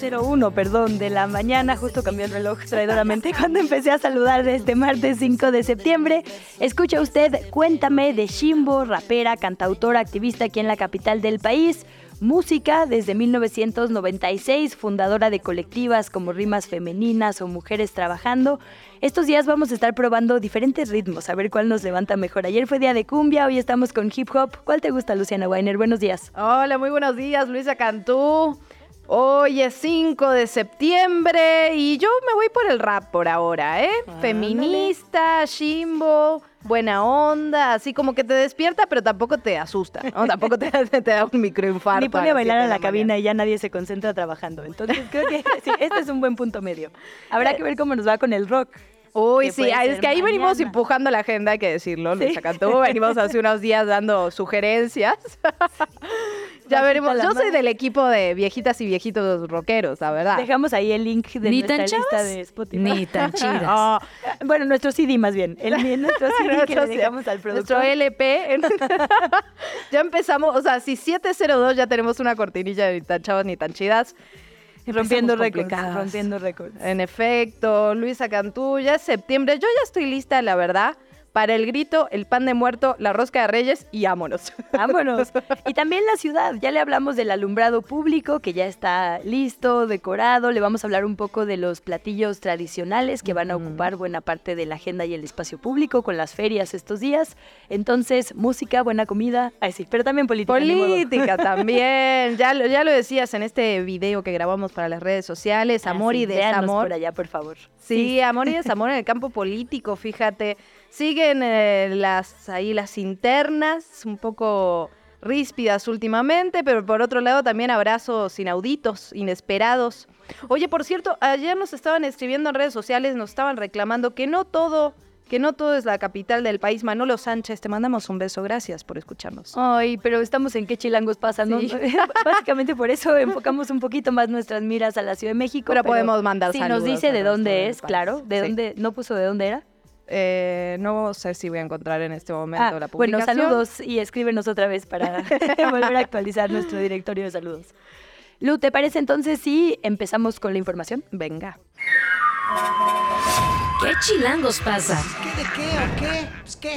01, perdón, de la mañana, justo cambió el reloj traidoramente cuando empecé a saludar este martes 5 de septiembre. Escucha usted Cuéntame de Shimbo, rapera, cantautora, activista aquí en la capital del país. Música desde 1996, fundadora de colectivas como Rimas Femeninas o Mujeres Trabajando. Estos días vamos a estar probando diferentes ritmos, a ver cuál nos levanta mejor. Ayer fue día de cumbia, hoy estamos con hip hop. ¿Cuál te gusta, Luciana Weiner? Buenos días. Hola, muy buenos días, Luisa Cantú. Hoy es 5 de septiembre y yo me voy por el rap por ahora, ¿eh? Feminista, shimbo, buena onda, así como que te despierta, pero tampoco te asusta, ¿no? Tampoco te, te da un microinfarto. Ni pone a bailar a la cabina y ya nadie se concentra trabajando. Entonces creo que sí, este es un buen punto medio. Habrá que ver cómo nos va con el rock. Uy, sí, ah, es que ahí venimos empujando la agenda, hay que decirlo, Sí. Luisa Cantú. Venimos hace unos días dando sugerencias. Ya veremos. Yo soy del equipo de viejitas y viejitos rockeros, la verdad. Dejamos ahí el link de Ni nuestra tan lista chavas, de Spotify. ni tan chidas. Ah, Bueno, nuestro CD más bien. El nuestro CD que Nuestro le dejamos al Nuestro productor. LP. ya empezamos, o sea, si 702 ya tenemos una cortinilla de ni tan chavas ni tan chidas. rompiendo récords. Rompiendo récords. En efecto, Luisa Cantú, ya es septiembre. Yo ya estoy lista, la verdad, para el grito, el pan de muerto, la rosca de reyes y vámonos. Vámonos. Y también la ciudad. Ya le hablamos del alumbrado público que ya está listo, decorado. Le vamos a hablar un poco de los platillos tradicionales que van a ocupar buena parte de la agenda y el espacio público con las ferias estos días. Entonces, música, buena comida. Ay, sí, pero también política. Política también. Ya lo, ya lo decías en este video que grabamos para las redes sociales. Amor y desamor. por allá, por favor. Sí, amor y desamor en el campo político, fíjate. Siguen eh, las ahí las internas, un poco ríspidas últimamente, pero por otro lado también abrazos inauditos, inesperados. Oye, por cierto, ayer nos estaban escribiendo en redes sociales, nos estaban reclamando que no todo, que no todo es la capital del país. Manolo Sánchez, te mandamos un beso, gracias por escucharnos. Ay, pero estamos en qué chilangos pasa, ¿no? Sí. Básicamente por eso enfocamos un poquito más nuestras miras a la Ciudad de México. Pero podemos mandar Si nos saludos dice al de resto dónde es, claro. ¿De Sí. dónde? ¿No puso de dónde era? Eh, no sé si voy a encontrar en este momento Ah, la bueno, publicación. saludos y escríbenos otra vez para volver a actualizar nuestro directorio de saludos. Lu, ¿te parece entonces si empezamos con la información? Venga. ¿Qué chilangos pasa? ¿Qué de qué o qué? Pues qué.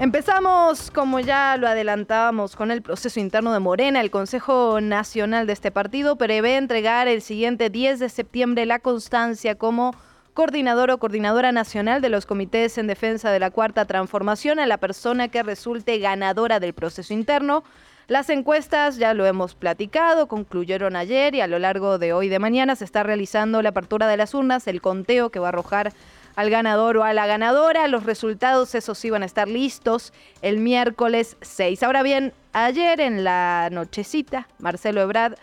Empezamos, como ya lo adelantábamos, con el proceso interno de Morena. El Consejo Nacional de este partido prevé entregar el siguiente 10 de septiembre la constancia como coordinador o coordinadora nacional de los comités en defensa de la cuarta transformación a la persona que resulte ganadora del proceso interno. Las encuestas, ya lo hemos platicado, concluyeron ayer y a lo largo de hoy de mañana se está realizando la apertura de las urnas, el conteo que va a arrojar al ganador o a la ganadora. Los resultados, esos sí van a estar listos el miércoles 6. Ahora bien, ayer en la nochecita, Marcelo Ebrard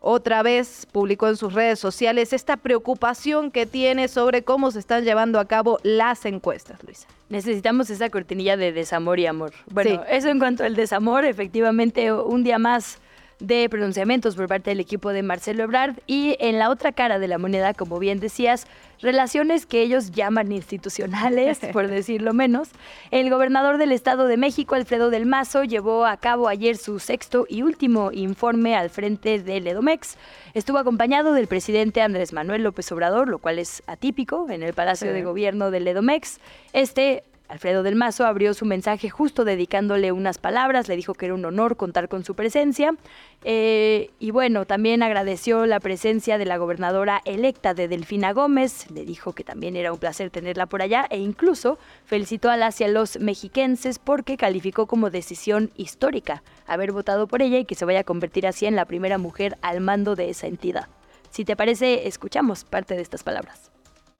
otra vez publicó en sus redes sociales esta preocupación que tiene sobre cómo se están llevando a cabo las encuestas, Luisa. Necesitamos esa cortinilla de desamor y amor. Bueno, Sí. eso en cuanto al desamor, efectivamente, un día más de pronunciamientos por parte del equipo de Marcelo Ebrard y en la otra cara de la moneda, como bien decías, relaciones que ellos llaman institucionales, por decirlo menos. El gobernador del Estado de México, Alfredo del Mazo, llevó a cabo ayer su sexto y último informe al frente del Edomex. Estuvo acompañado del presidente Andrés Manuel López Obrador, lo cual es atípico en el Palacio Sí. de Gobierno del Edomex. Este Alfredo del Mazo abrió su mensaje justo dedicándole unas palabras, le dijo que era un honor contar con su presencia eh, y bueno, también agradeció la presencia de la gobernadora electa de Delfina Gómez, le dijo que también era un placer tenerla por allá e incluso felicitó a las y los mexiquenses porque calificó como decisión histórica haber votado por ella y que se vaya a convertir así en la primera mujer al mando de esa entidad. Si te parece, escuchamos parte de estas palabras.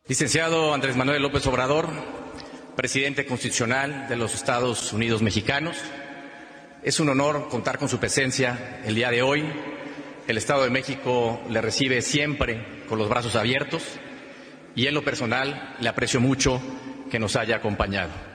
Licenciado Andrés Manuel López Obrador, presidente constitucional de los Estados Unidos mexicanos. Es un honor contar con su presencia el día de hoy. El Estado de México le recibe siempre con los brazos abiertos y en lo personal le aprecio mucho que nos haya acompañado.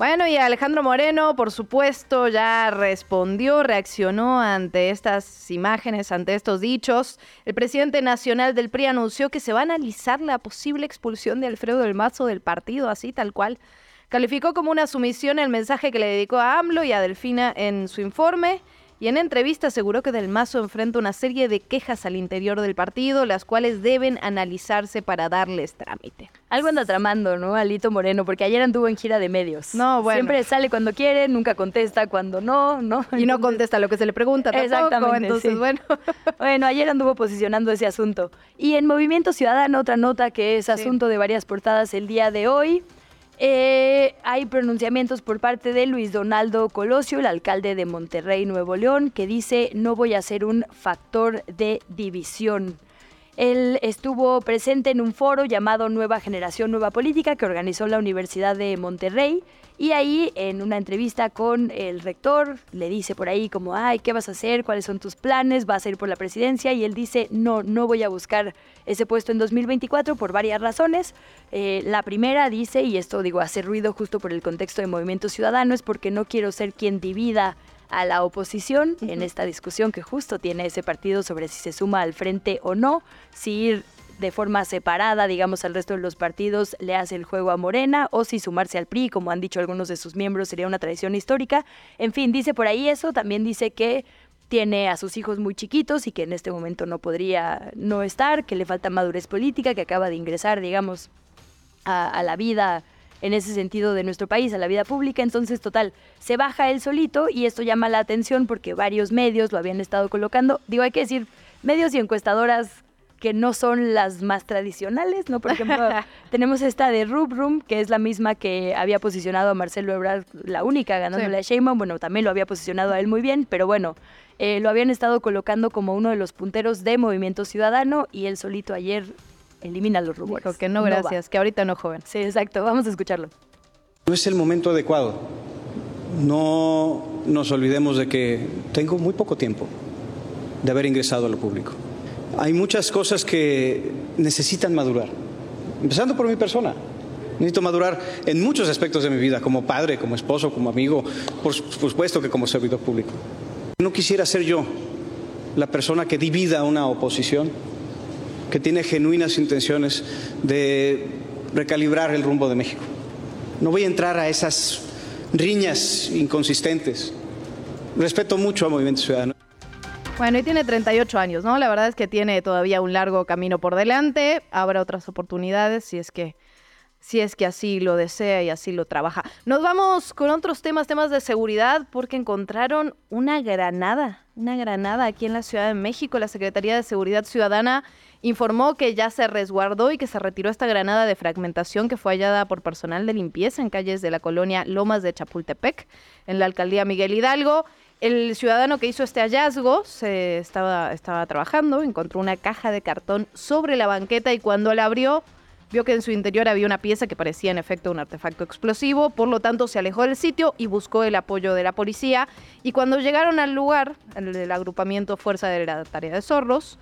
Bueno, y Alejandro Moreno, por supuesto, ya respondió, reaccionó ante estas imágenes, ante estos dichos. El presidente nacional del PRI anunció que se va a analizar la posible expulsión de Alfredo del Mazo del partido, así tal cual. Calificó como una sumisión el mensaje que le dedicó a AMLO y a Delfina en su informe y en entrevista aseguró que Del Mazo enfrenta una serie de quejas al interior del partido, las cuales deben analizarse para darles trámite. Algo anda tramando, ¿no? Alito Moreno, porque ayer anduvo en gira de medios. No, bueno. Siempre sale cuando quiere, nunca contesta cuando no, ¿no? Y no contesta lo que se le pregunta tampoco, Exactamente, entonces sí. bueno. Bueno, ayer anduvo posicionando ese asunto. Y en Movimiento Ciudadano, otra nota que es asunto de varias portadas el día de hoy. Eh, hay pronunciamientos por parte de Luis Donaldo Colosio, el alcalde de Monterrey, Nuevo León, que dice no voy a ser un factor de división. Él estuvo presente en un foro llamado Nueva Generación, Nueva Política que organizó la Universidad de Monterrey y ahí en una entrevista con el rector le dice por ahí como, ay, ¿qué vas a hacer? ¿Cuáles son tus planes? ¿Vas a ir por la presidencia? Y él dice, no, no voy a buscar ese puesto en 2024 por varias razones. Eh, la primera dice, y esto digo, hace ruido justo por el contexto de Movimiento Ciudadano, es porque no quiero ser quien divida a la oposición en esta discusión que justo tiene ese partido sobre si se suma al frente o no, si ir de forma separada, digamos, al resto de los partidos le hace el juego a Morena o si sumarse al PRI, como han dicho algunos de sus miembros, sería una tradición histórica. En fin, dice por ahí eso, también dice que tiene a sus hijos muy chiquitos y que en este momento no podría no estar, que le falta madurez política, que acaba de ingresar, digamos, a, a la vida en ese sentido de nuestro país, a la vida pública. Entonces, total, se baja él solito y esto llama la atención porque varios medios lo habían estado colocando. Digo, hay que decir, medios y encuestadoras que no son las más tradicionales, ¿no? Por ejemplo, tenemos esta de Rub Room, que es la misma que había posicionado a Marcelo Ebrard, la única ganándole a Sheinbaum, bueno, también lo había posicionado a él muy bien, pero bueno, eh, lo habían estado colocando como uno de los punteros de Movimiento Ciudadano y él solito ayer elimina los rumores. Dijo que no, gracias, que ahorita no, joven. Sí, exacto, vamos a escucharlo. No es el momento adecuado. No nos olvidemos de que tengo muy poco tiempo de haber ingresado a lo público. Hay muchas cosas que necesitan madurar, empezando por mi persona. Necesito madurar en muchos aspectos de mi vida, como padre, como esposo, como amigo, por supuesto que como servidor público. No quisiera ser yo la persona que divida una oposición, que tiene genuinas intenciones de recalibrar el rumbo de México. No voy a entrar a esas riñas inconsistentes. Respeto mucho a Movimiento Ciudadano. Bueno, y tiene 38 años, ¿no? La verdad es que tiene todavía un largo camino por delante. Habrá otras oportunidades si es que si es que así lo desea y así lo trabaja. Nos vamos con otros temas, temas de seguridad, porque encontraron una granada, una granada aquí en la Ciudad de México. La Secretaría de Seguridad Ciudadana informó que ya se resguardó y que se retiró esta granada de fragmentación que fue hallada por personal de limpieza en calles de la colonia Lomas de Chapultepec, en la alcaldía Miguel Hidalgo. El ciudadano que hizo este hallazgo se estaba, estaba trabajando, encontró una caja de cartón sobre la banqueta y cuando la abrió vio que en su interior había una pieza que parecía en efecto un artefacto explosivo, por lo tanto se alejó del sitio y buscó el apoyo de la policía y cuando llegaron al lugar, el del agrupamiento Fuerza de la Tarea de Zorros,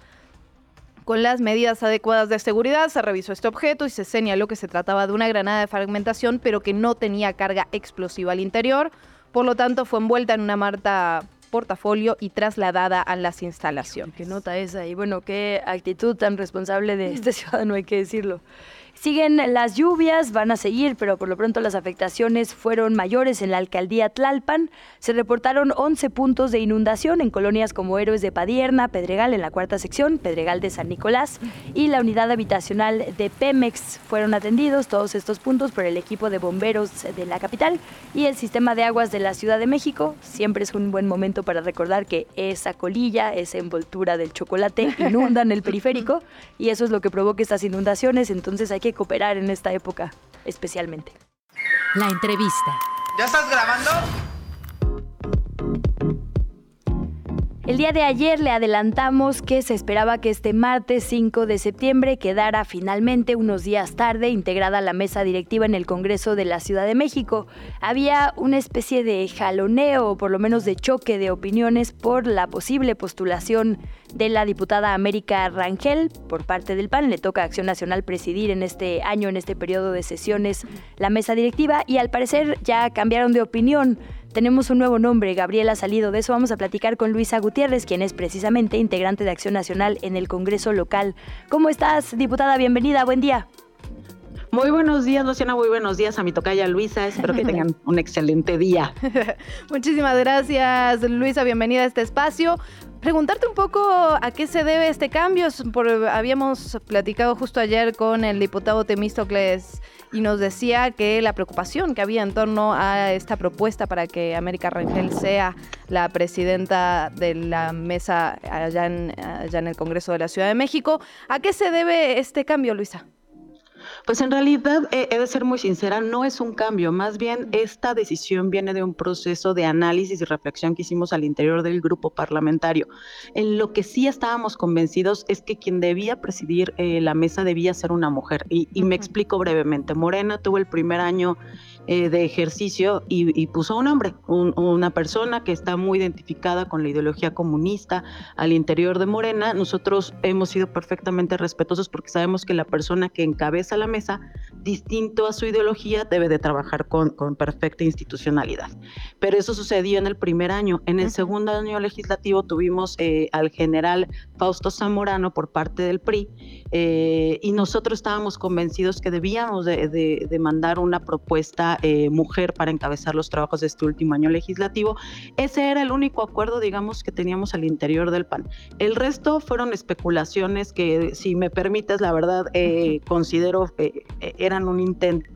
con las medidas adecuadas de seguridad se revisó este objeto y se señaló que se trataba de una granada de fragmentación, pero que no tenía carga explosiva al interior. Por lo tanto, fue envuelta en una marta portafolio y trasladada a las instalaciones. Qué nota esa y bueno, qué actitud tan responsable de este ciudadano, hay que decirlo. Siguen las lluvias, van a seguir, pero por lo pronto las afectaciones fueron mayores en la alcaldía Tlalpan. Se reportaron 11 puntos de inundación en colonias como Héroes de Padierna, Pedregal en la cuarta sección, Pedregal de San Nicolás y la unidad habitacional de Pemex. Fueron atendidos todos estos puntos por el equipo de bomberos de la capital y el sistema de aguas de la Ciudad de México. Siempre es un buen momento para recordar que esa colilla, esa envoltura del chocolate inundan el periférico y eso es lo que provoca estas inundaciones. Entonces hay que cooperar en esta época especialmente. La entrevista. ¿Ya estás grabando? El día de ayer le adelantamos que se esperaba que este martes 5 de septiembre quedara finalmente unos días tarde integrada la mesa directiva en el Congreso de la Ciudad de México. Había una especie de jaloneo o por lo menos de choque de opiniones por la posible postulación de la diputada América Rangel por parte del PAN. Le toca a Acción Nacional presidir en este año, en este periodo de sesiones, la mesa directiva y al parecer ya cambiaron de opinión tenemos un nuevo nombre, Gabriela Salido. De eso vamos a platicar con Luisa Gutiérrez, quien es precisamente integrante de Acción Nacional en el Congreso local. ¿Cómo estás, diputada? Bienvenida, buen día. Muy buenos días, Luciana. Muy buenos días a mi tocaya Luisa. Espero que tengan un excelente día. Muchísimas gracias, Luisa. Bienvenida a este espacio. Preguntarte un poco a qué se debe este cambio. Por, habíamos platicado justo ayer con el diputado Temístocles y nos decía que la preocupación que había en torno a esta propuesta para que América Rangel sea la presidenta de la mesa allá en, allá en el Congreso de la Ciudad de México. ¿A qué se debe este cambio, Luisa? Pues en realidad, eh, he de ser muy sincera, no es un cambio, más bien esta decisión viene de un proceso de análisis y reflexión que hicimos al interior del grupo parlamentario. En lo que sí estábamos convencidos es que quien debía presidir eh, la mesa debía ser una mujer. Y, y me explico brevemente. Morena tuvo el primer año eh, de ejercicio y, puso un hombre, una persona que está muy identificada con la ideología comunista al interior de Morena. Nosotros hemos sido perfectamente respetuosos porque sabemos que la persona que encabeza la mesa, distinto a su ideología, debe de trabajar con, con perfecta institucionalidad. Pero eso sucedió en el primer año. En el segundo año legislativo tuvimos eh, al general Fausto Zamorano por parte del PRI eh, y nosotros estábamos convencidos que debíamos de, de mandar una propuesta eh, mujer para encabezar los trabajos de este último año legislativo. Ese era el único acuerdo, digamos, que teníamos al interior del PAN. El resto fueron especulaciones que, si me permites, la verdad, eh, considero eh, eran un intento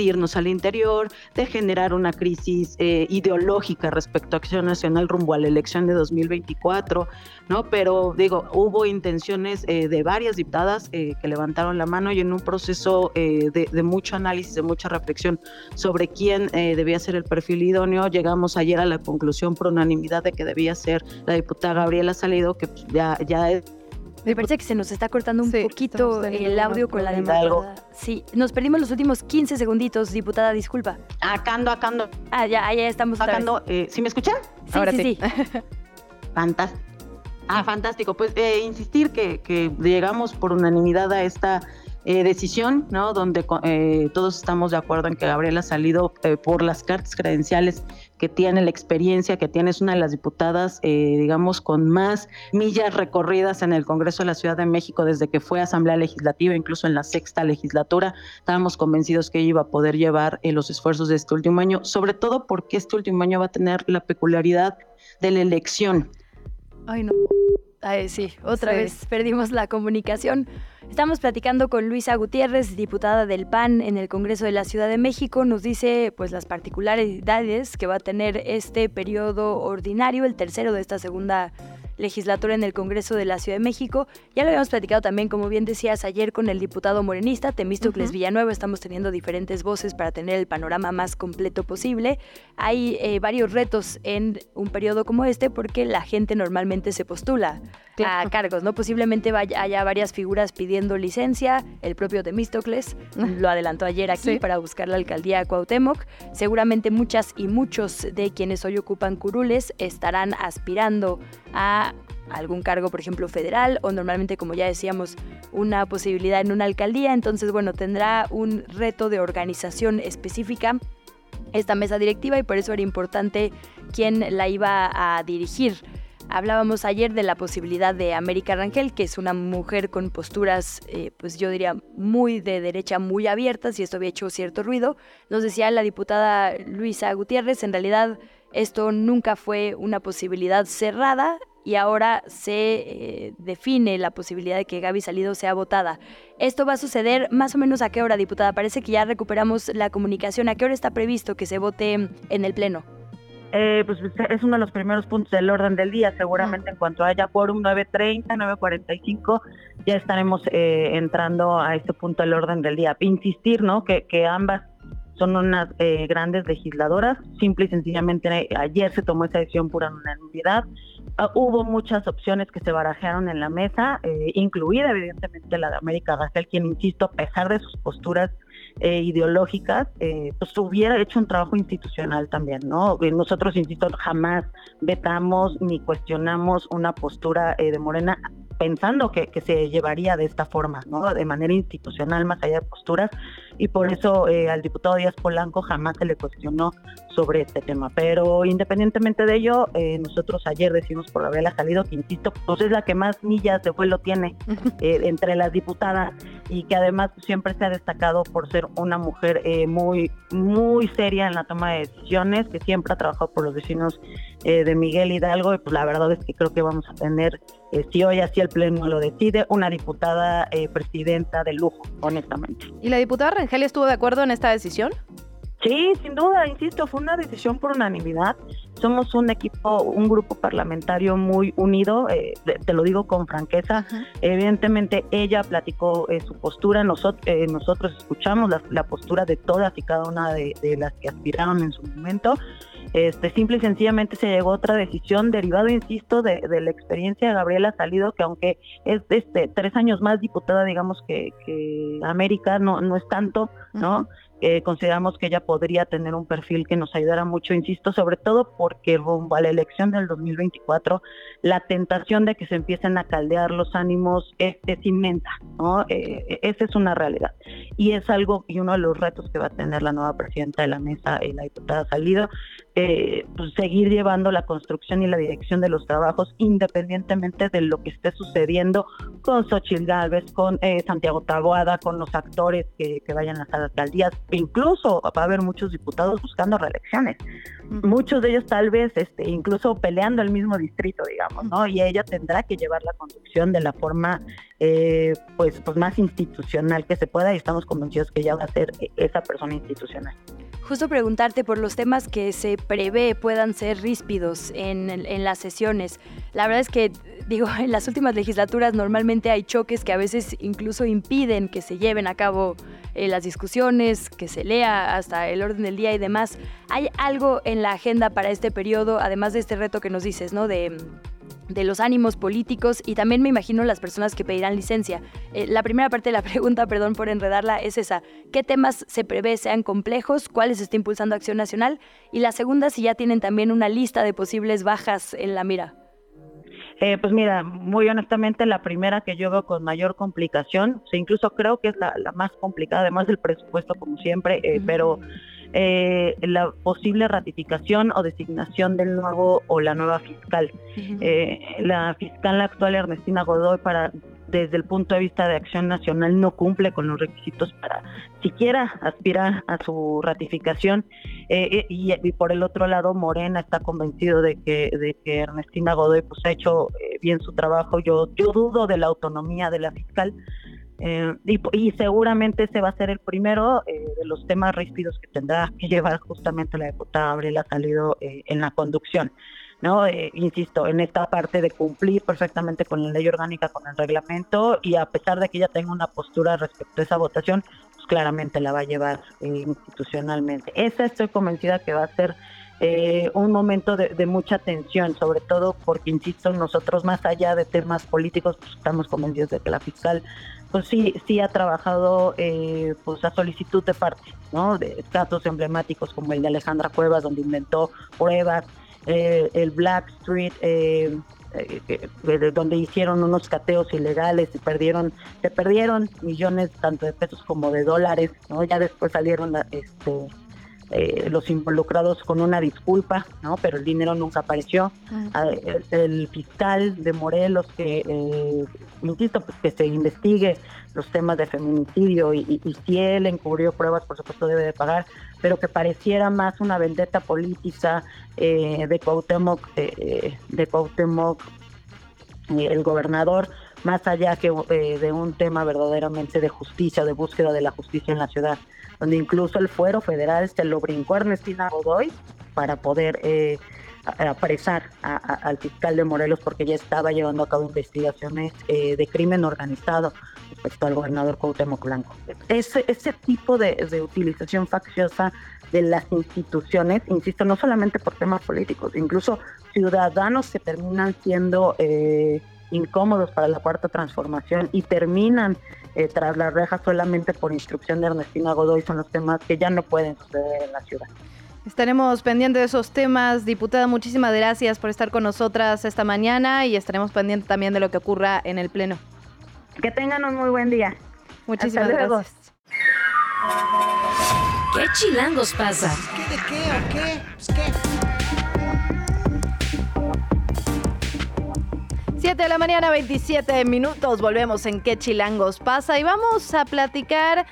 irnos al interior, de generar una crisis eh, ideológica respecto a Acción Nacional rumbo a la elección de 2024, ¿no? Pero digo, hubo intenciones eh, de varias diputadas eh, que levantaron la mano y en un proceso de, de, mucho análisis, de mucha reflexión sobre quién debía ser el perfil idóneo, llegamos ayer a la conclusión por unanimidad de que debía ser la diputada Gabriela Salido, que pues, ya, ya es me parece que se nos está cortando un poquito el audio con la diputada. Sí, nos perdimos los últimos 15 segunditos, diputada, disculpa. Acá ando, acá ando. Ah, ya, ya estamos. Acá ando. Eh, ¿Sí me escuchan? Sí, Ahora sí. sí. fantástico. Ah, fantástico. Pues eh, insistir que, que llegamos por unanimidad a esta eh, decisión, ¿no? Donde eh, todos estamos de acuerdo en que Gabriela ha salido eh, por las cartas credenciales que tiene, la experiencia que tiene, es una de las diputadas, digamos, con más millas recorridas en el Congreso de la Ciudad de México desde que fue Asamblea Legislativa, incluso en la sexta legislatura. Estábamos convencidos que ella iba a poder llevar los esfuerzos de este último año, sobre todo porque este último año va a tener la peculiaridad de la elección. Ay, no. Ay, sí, otra vez perdimos la comunicación. Estamos platicando con Luisa Gutiérrez, diputada del PAN en el Congreso de la Ciudad de México. Nos dice pues las particularidades que va a tener este periodo ordinario, el tercero de esta segunda legislatura en el Congreso de la Ciudad de México. Ya lo habíamos platicado también, como bien decías ayer, con el diputado morenista Temístocles Villanueva. Estamos teniendo diferentes voces para tener el panorama más completo posible. Hay eh, varios retos en un periodo como este porque la gente normalmente se postula a cargos, ¿no? Posiblemente vaya, haya varias figuras pidiendo licencia. El propio Temístocles lo adelantó ayer aquí para buscar la alcaldía de Cuauhtémoc. Seguramente muchas y muchos de quienes hoy ocupan curules estarán aspirando a algún cargo, por ejemplo, federal o normalmente, como ya decíamos, una posibilidad en una alcaldía. Entonces, bueno, tendrá un reto de organización específica esta mesa directiva y por eso era importante quién la iba a dirigir. Hablábamos ayer de la posibilidad de América Rangel, que es una mujer con posturas, eh, pues yo diría, muy de derecha, muy abiertas, y esto había hecho cierto ruido. Nos decía la diputada Luisa Gutiérrez, en realidad esto nunca fue una posibilidad cerrada y ahora se eh, define la posibilidad de que Gaby Salido sea votada. Esto va a suceder más o menos a qué hora, diputada. Parece que ya recuperamos la comunicación. ¿A qué hora está previsto que se vote en el Pleno? Eh, pues es uno de los primeros puntos del orden del día. Seguramente en cuanto haya quórum 9.30, 9.45, ya estaremos eh, entrando a este punto del orden del día. Insistir, ¿no? Que, que ambas son unas eh, grandes legisladoras. Simple y sencillamente ayer se tomó esa decisión por unanimidad. Uh, hubo muchas opciones que se barajaron en la mesa, eh, incluida evidentemente la de América Gastel, quien, insisto, a pesar de sus posturas eh, ideológicas, eh, pues hubiera hecho un trabajo institucional también, ¿no? Nosotros, insisto, jamás vetamos ni cuestionamos una postura de Morena pensando que, que, se llevaría de esta forma, ¿no? De manera institucional, más allá de posturas, y por eso eh, al diputado Díaz Polanco jamás se le cuestionó sobre este tema. Pero independientemente de ello, eh, nosotros ayer decimos por haberla salido, que insisto, pues es la que más millas de vuelo tiene eh, entre las diputadas y que además siempre se ha destacado por ser una mujer muy, muy seria en la toma de decisiones, que siempre ha trabajado por los vecinos de Miguel Hidalgo, y pues la verdad es que creo que vamos a tener, si hoy así el Pleno lo decide, una diputada presidenta de lujo, honestamente. ¿Y la diputada Rangel estuvo de acuerdo en esta decisión? Sí, sin duda, insisto, fue una decisión por unanimidad. Somos un equipo, un grupo parlamentario muy unido, eh, te lo digo con franqueza. Evidentemente ella platicó eh, su postura, nosotros, eh, nosotros escuchamos la, postura de todas y cada una de, las que aspiraron en su momento. Este, simple y sencillamente se llegó a otra decisión derivado, insisto, de, la experiencia de Gabriela Salido, que aunque es este, tres años más diputada, digamos que, que América no, no es tanto, ¿no? Eh, consideramos que ella podría tener un perfil que nos ayudara mucho, insisto, sobre todo porque rumbo a la elección del 2024, la tentación de que se empiecen a caldear los ánimos es, inmensa, ¿no? Eh, esa es una realidad. Y es algo y uno de los retos que va a tener la nueva presidenta de la mesa, y la diputada Salido, eh, pues seguir llevando la construcción y la dirección de los trabajos independientemente de lo que esté sucediendo con Xochitl Gálvez, con Santiago Taboada, con los actores que, que vayan a las alcaldías, incluso va a haber muchos diputados buscando reelecciones, muchos de ellos tal vez este, incluso peleando el mismo distrito, digamos, ¿no? Y ella tendrá que llevar la conducción de la forma eh, pues, pues más institucional que se pueda y estamos convencidos que ella va a ser e-, esa persona institucional. Justo preguntarte por los temas que se prevé puedan ser ríspidos en, en, las sesiones. La verdad es que, digo, en las últimas legislaturas normalmente hay choques que a veces incluso impiden que se lleven a cabo eh, las discusiones, que se lea hasta el orden del día y demás. ¿Hay algo en la agenda para este periodo, además de este reto que nos dices, ¿no? De, de los ánimos políticos y también me imagino las personas que pedirán licencia. Eh, la primera parte de la pregunta, perdón por enredarla, es esa. ¿Qué temas se prevé sean complejos? ¿Cuáles está impulsando Acción Nacional? Y la segunda, si ya tienen también una lista de posibles bajas en la mira. Eh, pues mira, muy honestamente, la primera que yo veo con mayor complicación, o incluso creo que es la, más complicada, además del presupuesto, como siempre, eh, pero eh, la posible ratificación o designación del nuevo o la nueva fiscal. la fiscal actual, Ernestina Godoy, para desde el punto de vista de acción nacional no cumple con los requisitos para siquiera aspirar a su ratificación. Eh, eh, y, por el otro lado Morena está convencido de que de que Ernestina Godoy pues ha hecho eh, bien su trabajo. Yo yo dudo de la autonomía de la fiscal y, seguramente ese va a ser el primero de los temas ríspidos que tendrá que llevar justamente la diputada Abril ha salido en la conducción. ¿no? Eh, insisto, en esta parte de cumplir perfectamente con la ley orgánica, con el reglamento, y a pesar de que ella tenga una postura respecto a esa votación, pues claramente la va a llevar eh, institucionalmente. Esa estoy convencida que va a ser eh, un momento de, mucha tensión, sobre todo porque, insisto, nosotros más allá de temas políticos, pues estamos convencidos de que la fiscal, pues sí, sí ha trabajado pues a solicitud de parte, ¿no? De casos emblemáticos como el de Alejandra Cuevas, donde inventó pruebas, eh, el Black Street, eh, eh, donde hicieron unos cateos ilegales y perdieron, se perdieron millones tanto de pesos como de dólares, ¿no? Ya después salieron este, los involucrados con una disculpa, ¿no? Pero el dinero nunca apareció. Ah, el, fiscal de Morelos que, insisto, pues que se investigue los temas de feminicidio y, si él encubrió pruebas, por supuesto debe de pagar, pero que pareciera más una vendetta política eh, de Cuauhtémoc, eh, de Cuauhtémoc eh, el gobernador, más allá que de un tema verdaderamente de justicia, de búsqueda de la justicia en la ciudad, donde incluso el fuero federal se lo brincó Ernestina Godoy para poder apresar al fiscal de Morelos porque ya estaba llevando a cabo investigaciones eh, de crimen organizado respecto al gobernador Cuauhtémoc Blanco. Ese, ese tipo de, de utilización facciosa de las instituciones, insisto, no solamente por temas políticos, incluso ciudadanos que terminan siendo eh, incómodos para la cuarta transformación y terminan eh, tras las rejas solamente por instrucción de Ernestina Godoy son los temas que ya no pueden suceder en la ciudad. Estaremos pendientes de esos temas. Diputada, muchísimas gracias por estar con nosotras esta mañana y estaremos pendientes también de lo que ocurra en el Pleno. Que tengan un muy buen día. Muchísimas gracias. ¿Qué chilangos pasa? ¿Qué de qué o qué? Pues, ¿Qué? 7 de la mañana, 27 minutos. Volvemos en qué chilangos pasa y vamos a platicar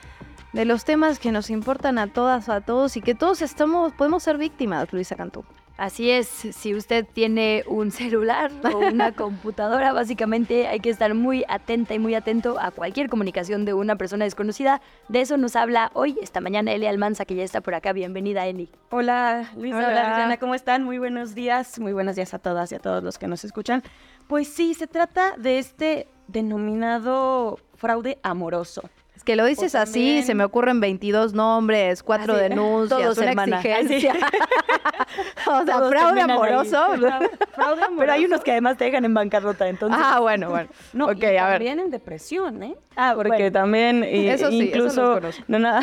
de los temas que nos importan a todas, a todos y que todos estamos, podemos ser víctimas, Luisa Cantú. Así es, si usted tiene un celular o una computadora, básicamente hay que estar muy atenta y muy atento a cualquier comunicación de una persona desconocida. De eso nos habla hoy, esta mañana, Eli Almanza, que ya está por acá. Bienvenida, Eli. Hola, Luisa, hola, Hola. Luciana, ¿cómo están? Muy buenos días, muy buenos días a todas y a todos los que nos escuchan. Pues sí, se trata de este denominado fraude amoroso. Es que lo dices así, se me ocurren 22 nombres, cuatro Así, denuncias, todos, una hermana. exigencia. o sea, fraude amoroso. Fraude amoroso. Pero hay unos que además te dejan en bancarrota, entonces. ah, bueno, bueno. No, ok, y a ver. también en depresión, ¿eh? Ah, Porque bueno. también y- Eso sí, eso incluso conozco. no nada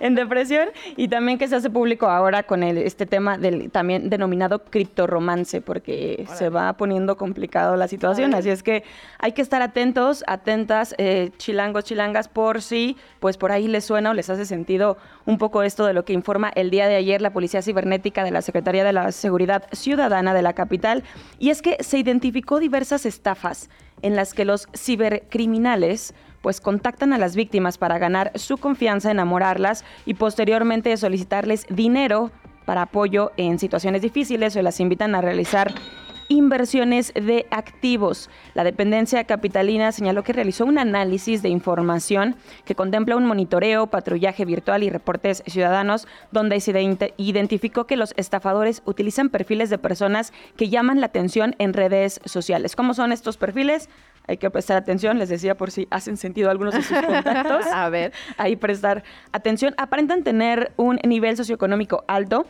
en depresión y también que se hace público ahora con el este tema del también denominado criptorromance porque se va poniendo complicado la situación, así es que hay que estar atentos, atentas eh, chilangos, chilangas por si pues por ahí les suena o les hace sentido un poco esto de lo que informa el día de ayer la Policía Cibernética de la Secretaría de la Seguridad Ciudadana de la capital. Y es que se identificó diversas estafas en las que los cibercriminales pues contactan a las víctimas para ganar su confianza, enamorarlas y posteriormente solicitarles dinero para apoyo en situaciones difíciles o las invitan a realizar inversiones de activos. La dependencia capitalina señaló que realizó un análisis de información que contempla un monitoreo, patrullaje virtual y reportes ciudadanos, donde se ident- identificó que los estafadores utilizan perfiles de personas que llaman la atención en redes sociales. ¿Cómo son estos perfiles? Hay que prestar atención, les decía por si hacen sentido algunos de sus contactos. A ver. Ahí prestar atención. Aparentan tener un nivel socioeconómico alto.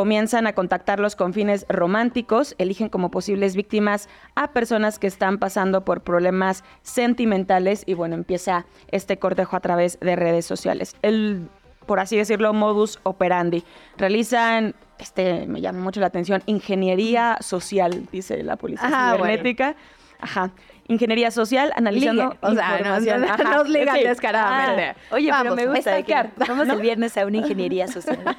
Comienzan a contactarlos con fines románticos, eligen como posibles víctimas a personas que están pasando por problemas sentimentales y bueno, empieza este cortejo a través de redes sociales. El, por así decirlo, modus operandi. Realizan, este me llama mucho la atención, ingeniería social, dice la policía Ah, bueno. Ajá. Ingeniería social, analizando Ligue, o sea, no, información. no, nos ligan sí. descaradamente. Ah, oye, Vamos, pero me gusta de que vamos ¿no? el viernes a una ingeniería social.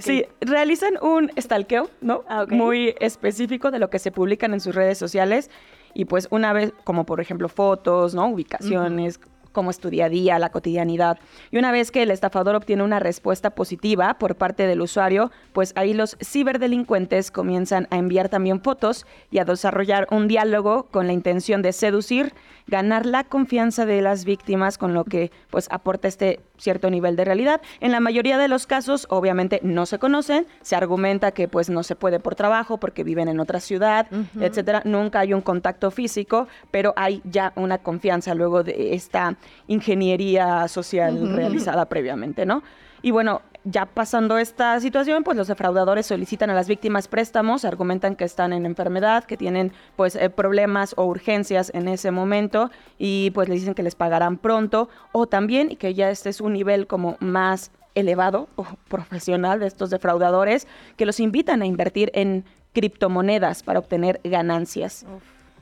Sí, realizan un stalkeo, ¿no? Ah. Muy específico de lo que se publican en sus redes sociales. Y pues una vez, como por ejemplo fotos, ¿no? Ubicaciones, cómo es día a día, la cotidianidad. Y una vez que el estafador obtiene una respuesta positiva por parte del usuario, pues ahí los ciberdelincuentes comienzan a enviar también fotos y a desarrollar un diálogo con la intención de seducir, ganar la confianza de las víctimas, con lo que pues aporta este cierto nivel de realidad. En la mayoría de los casos, obviamente, no se conocen, se argumenta que pues no se puede por trabajo, porque viven en otra ciudad, etcétera. Nunca hay un contacto físico, pero hay ya una confianza luego de esta ingeniería social realizada previamente, ¿no? Y bueno, ya pasando esta situación, pues los defraudadores solicitan a las víctimas préstamos, argumentan que están en enfermedad, que tienen pues eh, problemas o urgencias en ese momento y pues les dicen que les pagarán pronto o también y que ya este es un nivel como más elevado o profesional de estos defraudadores que los invitan a invertir en criptomonedas para obtener ganancias.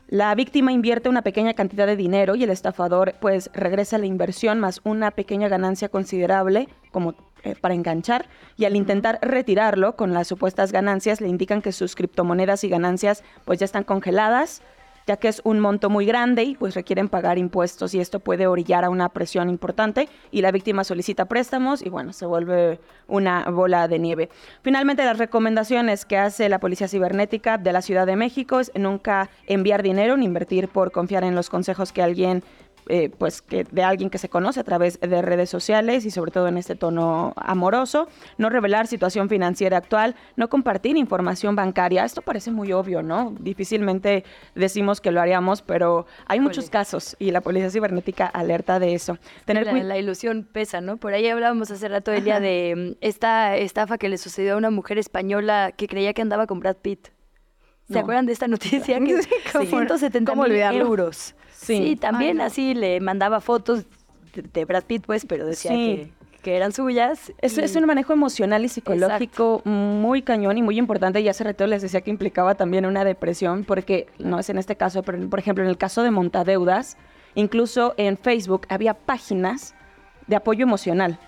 La víctima invierte una pequeña cantidad de dinero y el estafador pues regresa la inversión más una pequeña ganancia considerable como eh, para enganchar y al intentar retirarlo con las supuestas ganancias le indican que sus criptomonedas y ganancias pues ya están congeladas ya que es un monto muy grande y pues requieren pagar impuestos y esto puede orillar a una presión importante y la víctima solicita préstamos y bueno, se vuelve una bola de nieve. Finalmente, las recomendaciones que hace la Policía Cibernética de la Ciudad de México es nunca enviar dinero ni invertir por confiar en los consejos que alguien eh, pues que de alguien que se conoce a través de redes sociales y sobre todo en este tono amoroso, no revelar situación financiera actual, no compartir información bancaria. Esto parece muy obvio, ¿no? Difícilmente decimos que lo haríamos, pero hay muchos casos y la policía cibernética alerta de eso. Tener la, la, ilusión pesa, ¿no? Por ahí hablábamos hace rato, Elia, de mm, esta estafa que le sucedió a una mujer española que creía que andaba con Brad Pitt. ¿Se acuerdan de esta noticia? Que sí, 170 mil euros. Sí, también así le mandaba fotos de, Brad Pitt, pues, pero decía que, que, eran suyas. Es, es, un manejo emocional y psicológico muy cañón y muy importante. Y hace rato les decía que implicaba también una depresión, porque no es en este caso, pero por ejemplo, en el caso de Montadeudas, incluso en Facebook había páginas de apoyo emocional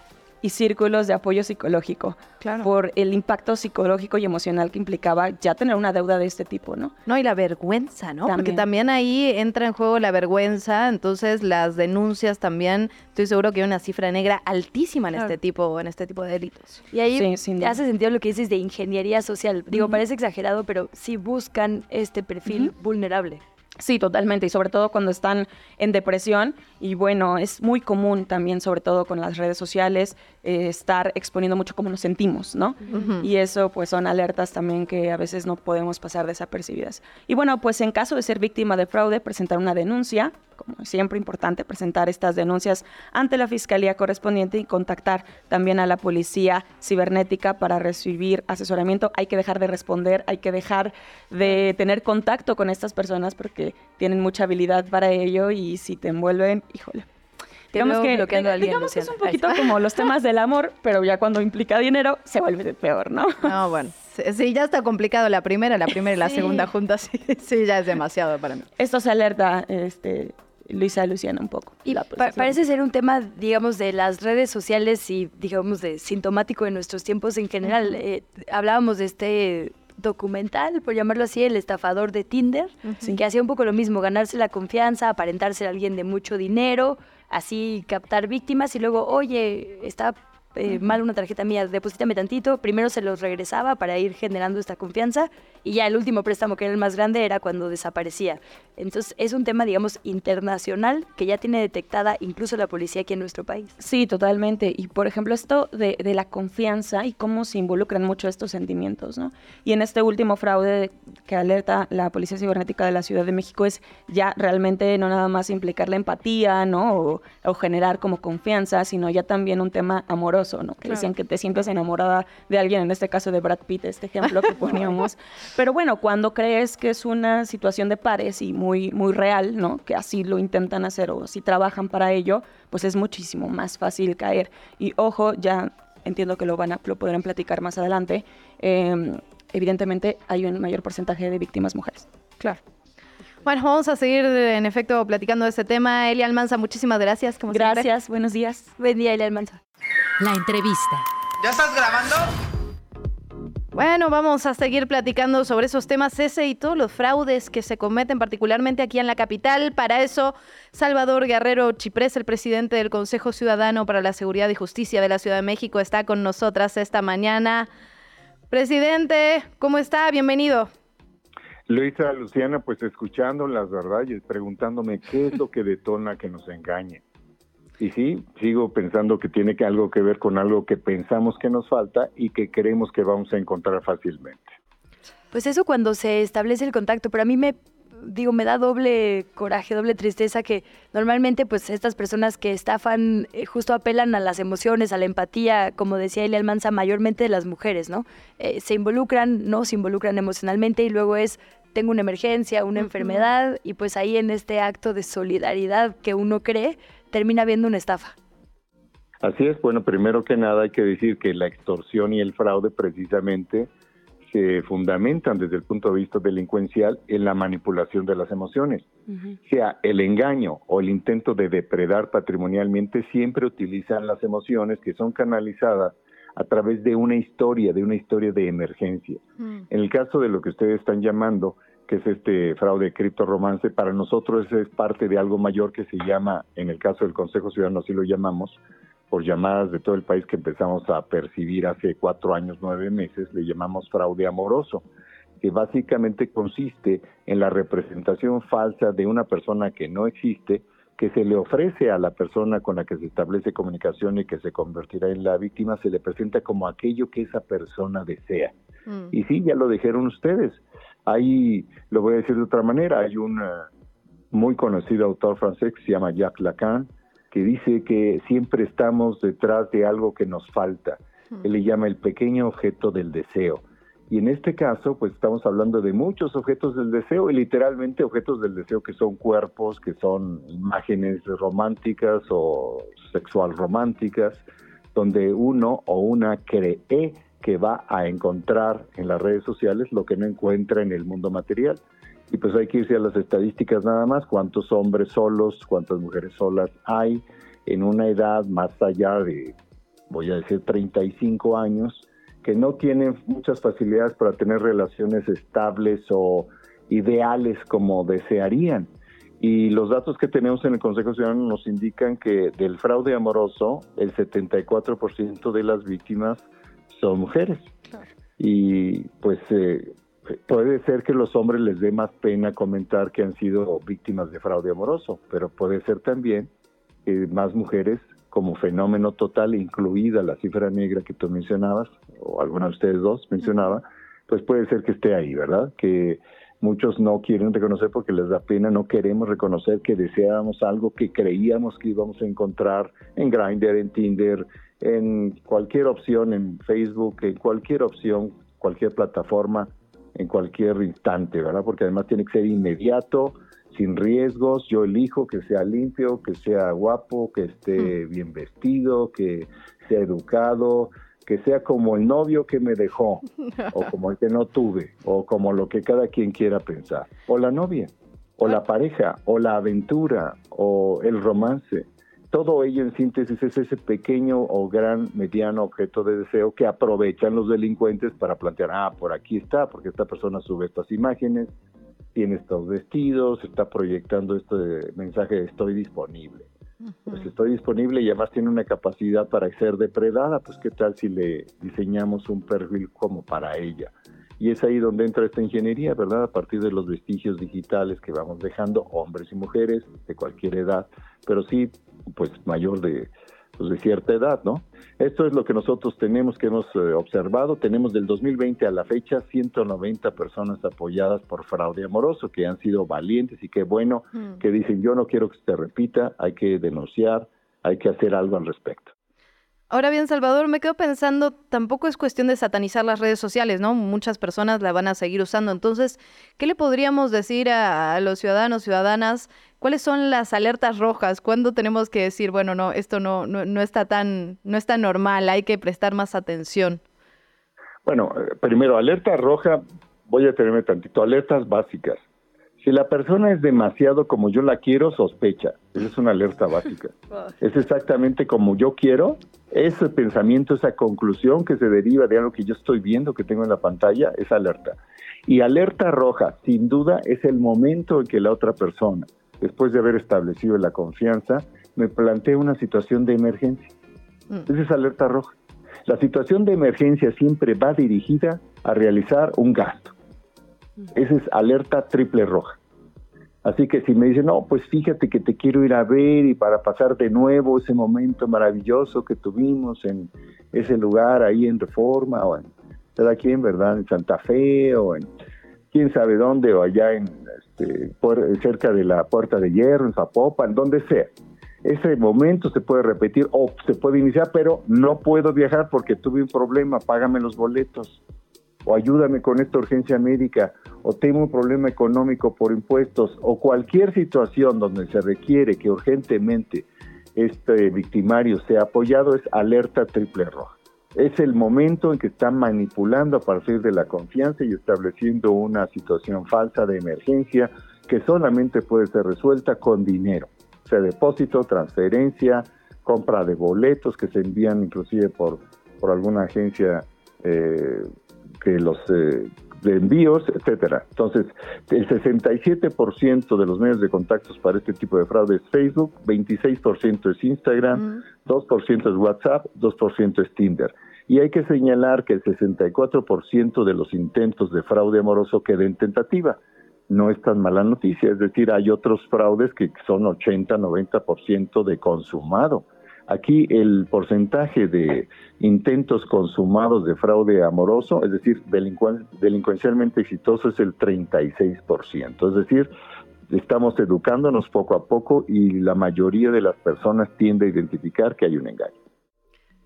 y círculos de apoyo psicológico claro. por el impacto psicológico y emocional que implicaba ya tener una deuda de este tipo, ¿no? No, y la vergüenza, ¿no? Porque también ahí entra en juego la vergüenza, entonces las denuncias también, estoy seguro que hay una cifra negra altísima en este tipo en este tipo de delitos. Y ahí hace sentido lo que dices de ingeniería social. Digo, parece exagerado, pero sí buscan este perfil vulnerable. Sí, totalmente, y sobre todo cuando están en depresión. Y bueno, es muy común también, sobre todo con las redes sociales, eh, estar exponiendo mucho cómo nos sentimos, ¿no? Y eso pues son alertas también que a veces no podemos pasar desapercibidas. Y bueno, pues en caso de ser víctima de fraude, presentar una denuncia, como siempre importante, presentar estas denuncias ante la fiscalía correspondiente y contactar también a la policía cibernética para recibir asesoramiento. Hay que dejar de responder, hay que dejar de tener contacto con estas personas porque tienen mucha habilidad para ello y si te envuelven, híjole. Digamos que, digamos que es un poquito como los temas del amor, pero ya cuando implica dinero se vuelve peor, ¿no? No, bueno. Sí, ya está complicado la primera, la primera y la segunda juntas, sí, sí, ya es demasiado para mí. Esto se alerta, este, Luisa Luciana un poco. Y parece ser un tema, digamos, de las redes sociales y, digamos, de sintomático de nuestros tiempos en general. Eh, hablábamos de este documental, por llamarlo así, el estafador de Tinder, que hacía un poco lo mismo, ganarse la confianza, aparentarse a alguien de mucho dinero, así captar víctimas y luego, oye, está eh, mal una tarjeta mía, deposítame tantito, primero se los regresaba para ir generando esta confianza y ya el último préstamo que era el más grande era cuando desaparecía. Entonces es un tema, digamos, internacional que ya tiene detectada incluso la policía aquí en nuestro país. Sí, totalmente. Y por ejemplo esto de, de la confianza y cómo se involucran mucho estos sentimientos, ¿no? Y en este último fraude que alerta la Policía Cibernética de la Ciudad de México es ya realmente no nada más implicar la empatía, ¿no? O, o generar como confianza, sino ya también un tema amoroso que decían que te sientes enamorada de alguien, en este caso de Brad Pitt, este ejemplo que poníamos. Pero bueno, cuando crees que es una situación de pares y muy, muy real, ¿no? Que así lo intentan hacer o si trabajan para ello, pues es muchísimo más fácil caer. Y ojo, ya entiendo que lo van a lo podrán platicar más adelante. Em, evidentemente hay un mayor porcentaje de víctimas mujeres. Claro. Bueno, vamos a seguir en efecto platicando de este tema. Elia Almanza, muchísimas gracias. Como gracias, buenos días. Buen día, Elia Almanza. La entrevista. ¿Ya estás grabando? Bueno, vamos a seguir platicando sobre esos temas ese y todos los fraudes que se cometen particularmente aquí en la capital. Para eso, Salvador Guerrero Chiprés, el presidente del Consejo Ciudadano para la Seguridad y Justicia de la Ciudad de México, está con nosotras esta mañana. Presidente, ¿cómo está? Bienvenido. Luisa Luciana, pues escuchando las verdades y preguntándome qué es lo que detona que nos engañe. Y sí, sigo pensando que tiene que algo que ver con algo que pensamos que nos falta y que creemos que vamos a encontrar fácilmente. Pues eso cuando se establece el contacto, pero a mí me digo, me da doble coraje, doble tristeza que normalmente pues estas personas que estafan eh, justo apelan a las emociones, a la empatía, como decía Elia Almanza, mayormente de las mujeres, ¿no? Eh, se involucran, no se involucran emocionalmente y luego es tengo una emergencia, una enfermedad y pues ahí en este acto de solidaridad que uno cree, termina viendo una estafa. Así es, bueno, primero que nada hay que decir que la extorsión y el fraude precisamente se fundamentan desde el punto de vista delincuencial en la manipulación de las emociones. Sea el engaño o el intento de depredar patrimonialmente, siempre utilizan las emociones que son canalizadas a través de una historia, de una historia de emergencia. En el caso de lo que ustedes están llamando, que es este fraude cripto romance, para nosotros es parte de algo mayor que se llama, en el caso del Consejo Ciudadano así lo llamamos, por llamadas de todo el país que empezamos a percibir hace cuatro años, nueve meses, le llamamos fraude amoroso, que básicamente consiste en la representación falsa de una persona que no existe que se le ofrece a la persona con la que se establece comunicación y que se convertirá en la víctima, se le presenta como aquello que esa persona desea. Mm. Y sí, ya lo dijeron ustedes. Ahí, lo voy a decir de otra manera, hay un eh, muy conocido autor francés que se llama Jacques Lacan, que dice que siempre estamos detrás de algo que nos falta. Él le llama el pequeño objeto del deseo. Y en este caso, pues estamos hablando de muchos objetos del deseo y literalmente objetos del deseo que son cuerpos, que son imágenes románticas o sexual románticas, donde uno o una cree que va a encontrar en las redes sociales lo que no encuentra en el mundo material. Y pues hay que irse a las estadísticas nada más, cuántos hombres solos, cuántas mujeres solas hay en una edad más allá de, voy a decir, 35 años, que no tienen muchas facilidades para tener relaciones estables o ideales como desearían. Y los datos que tenemos en el Consejo Ciudadano nos indican que del fraude amoroso, el 74% de las víctimas son mujeres. Y pues eh, puede ser que los hombres les dé más pena comentar que han sido víctimas de fraude amoroso, pero puede ser también que más mujeres como fenómeno total, incluida la cifra negra que tú mencionabas, o alguna de ustedes dos mencionaba, pues puede ser que esté ahí, ¿verdad? Que muchos no quieren reconocer porque les da pena, no queremos reconocer que deseábamos algo que creíamos que íbamos a encontrar en Grindr, en Tinder, en cualquier opción, en Facebook, en cualquier opción, cualquier plataforma, en cualquier instante, ¿verdad? Porque además tiene que ser inmediato, sin riesgos, yo elijo que sea limpio, que sea guapo, que esté bien vestido, que sea educado, que sea como el novio que me dejó, o como el que no tuve, o como lo que cada quien quiera pensar, o la novia, o la pareja, o la aventura, o el romance. Todo ello en síntesis es ese pequeño o gran mediano objeto de deseo que aprovechan los delincuentes para plantear, ah, por aquí está, porque esta persona sube estas imágenes, tiene estos vestidos, está proyectando este mensaje estoy disponible. Pues estoy disponible y además tiene una capacidad para ser depredada, pues qué tal si le diseñamos un perfil como para ella. Y es ahí donde entra esta ingeniería, ¿verdad? A partir de los vestigios digitales que vamos dejando, hombres y mujeres de cualquier edad, pero sí, pues mayor de, pues, de cierta edad, ¿no? Esto es lo que nosotros tenemos, que hemos eh, observado. Tenemos del 2020 a la fecha 190 personas apoyadas por fraude amoroso que han sido valientes y qué bueno Mm. que dicen yo no quiero que se repita, hay que denunciar, hay que hacer algo al respecto. Ahora bien, Salvador, me quedo pensando, tampoco es cuestión de satanizar las redes sociales, ¿no? Muchas personas la van a seguir usando. Entonces, ¿qué le podríamos decir a, a los ciudadanos, ciudadanas? ¿Cuáles son las alertas rojas? ¿Cuándo tenemos que decir, bueno, no, esto no, no, no está tan, no está normal, hay que prestar más atención? Bueno, eh, primero, alerta roja, voy a tenerme tantito, alertas básicas. Si la persona es demasiado como yo la quiero, sospecha. Esa es una alerta básica. Es exactamente como yo quiero. Ese pensamiento, esa conclusión que se deriva de algo que yo estoy viendo, que tengo en la pantalla, es alerta. Y alerta roja, sin duda, es el momento en que la otra persona, después de haber establecido la confianza, me plantea una situación de emergencia. Esa es alerta roja. La situación de emergencia siempre va dirigida a realizar un gasto. Esa es alerta triple roja. Así que si me dicen, no, pues fíjate que te quiero ir a ver y para pasar de nuevo ese momento maravilloso que tuvimos en ese lugar ahí en Reforma o en ¿verdad? En Santa Fe o en quién sabe dónde o allá en este, puer- cerca de la Puerta de Hierro, en Zapopan, donde sea. Ese momento se puede repetir o se puede iniciar, pero no puedo viajar porque tuve un problema, págame los boletos o ayúdame con esta urgencia médica, o tengo un problema económico por impuestos, o cualquier situación donde se requiere que urgentemente este victimario sea apoyado, es alerta triple roja. Es el momento en que están manipulando a partir de la confianza y estableciendo una situación falsa de emergencia que solamente puede ser resuelta con dinero, o sea, depósito, transferencia, compra de boletos que se envían inclusive por, por alguna agencia eh, que los eh, de envíos, etcétera. Entonces, el 67% de los medios de contactos para este tipo de fraude es Facebook, 26% es Instagram, 2% es WhatsApp, 2% es Tinder. Y hay que señalar que el 64% de los intentos de fraude amoroso queda en tentativa. no es tan mala noticia. Es decir, hay otros fraudes que son 80-90% de consumado. Aquí el porcentaje de intentos consumados de fraude amoroso, es decir, delincuencialmente exitoso, es el 36%. Es decir, estamos educándonos poco a poco y la mayoría de las personas tiende a identificar que hay un engaño.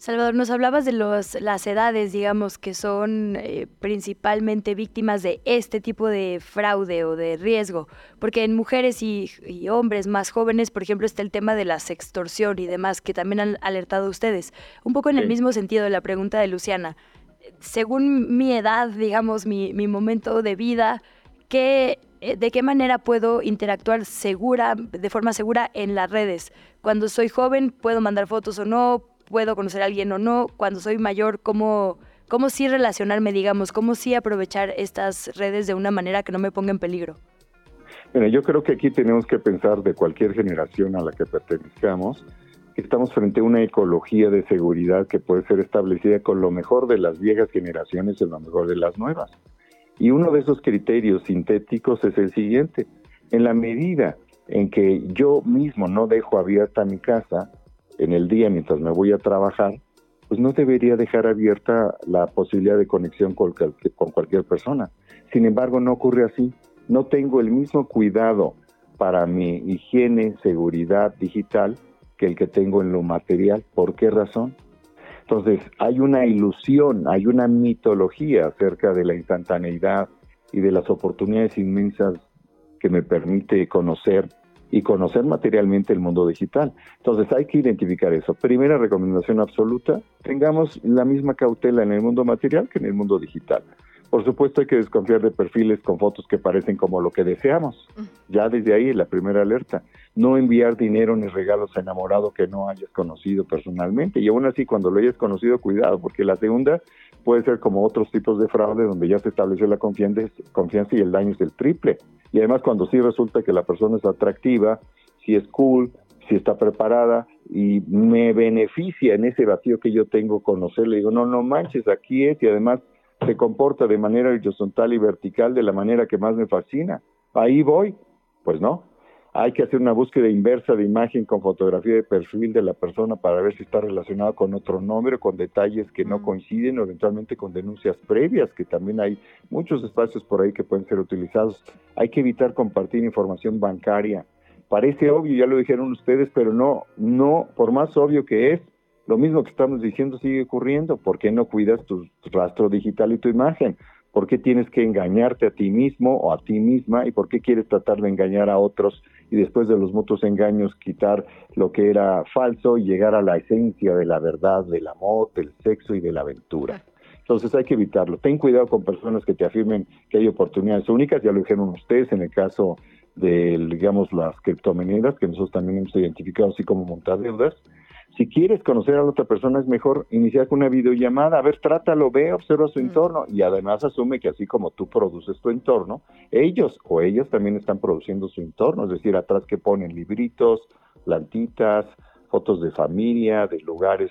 Salvador, nos hablabas de los, las edades, digamos, que son eh, principalmente víctimas de este tipo de fraude o de riesgo, porque en mujeres y, hombres más jóvenes, por ejemplo, está el tema de la sextorsión y demás, que también han alertado ustedes. Un poco en el mismo sentido de la pregunta de Luciana. Según mi edad, digamos, mi, mi momento de vida, ¿qué, eh, ¿de qué manera puedo interactuar segura, de forma segura en las redes? Cuando soy joven, ¿puedo mandar fotos o no? Puedo conocer a alguien o no, cuando soy mayor, cómo, cómo sí relacionarme, digamos, cómo sí aprovechar estas redes de una manera que no me ponga en peligro. Bueno, yo creo que aquí tenemos que pensar de cualquier generación a la que pertenezcamos, que estamos frente a una ecología de seguridad que puede ser establecida con lo mejor de las viejas generaciones y lo mejor de las nuevas. Y uno de esos criterios sintéticos es el siguiente. En la medida en que yo mismo no dejo abierta mi casa, en el día mientras me voy a trabajar, pues no debería dejar abierta la posibilidad de conexión con, cualquier persona. Sin embargo, no ocurre así. No tengo el mismo cuidado para mi higiene, seguridad digital que el que tengo en lo material. ¿Por qué razón? Entonces, hay una ilusión, hay una mitología acerca de la instantaneidad y de las oportunidades inmensas que me permite conocer y conocer materialmente el mundo digital. Entonces hay que identificar eso. Primera recomendación absoluta, tengamos la misma cautela en el mundo material que en el mundo digital. Por supuesto hay que desconfiar de perfiles con fotos que parecen como lo que deseamos. Ya desde ahí la primera alerta. No enviar dinero ni regalos a enamorado que no hayas conocido personalmente. Y aún así cuando lo hayas conocido, cuidado, porque la segunda puede ser como otros tipos de fraude donde ya se estableció la confianza, confianza y el daño es el triple. Y además cuando sí resulta que la persona es atractiva, si es cool, si está preparada y me beneficia en ese vacío que yo tengo conocerle, digo, no, no manches, aquí es y además se comporta de manera horizontal y vertical de la manera que más me fascina. Ahí voy. Pues no, hay que hacer una búsqueda inversa de imagen con fotografía de perfil de la persona para ver si está relacionada con otro nombre, con detalles que no coinciden o eventualmente con denuncias previas, que también hay muchos espacios por ahí que pueden ser utilizados. Hay que evitar compartir información bancaria. Parece obvio, ya lo dijeron ustedes, pero no, no, por más obvio que es, lo mismo que estamos diciendo sigue ocurriendo. ¿Por qué no cuidas tu rastro digital y tu imagen? ¿Por qué tienes que engañarte a ti mismo o a ti misma? ¿Y por qué quieres tratar de engañar a otros y después de los mutuos engaños quitar lo que era falso y llegar a la esencia de la verdad, del amor, del sexo y de la aventura? Entonces hay que evitarlo. Ten cuidado con personas que te afirmen que hay oportunidades únicas, ya lo dijeron ustedes en el caso de, digamos, las criptomonedas, que nosotros también hemos identificado así como montar deudas. Si quieres conocer a la otra persona, es mejor iniciar con una videollamada. A ver, trátalo, ve, observa su entorno y además asume que así como tú produces tu entorno, ellos o ellas también están produciendo su entorno. Es decir, atrás que ponen libritos, plantitas, fotos de familia, de lugares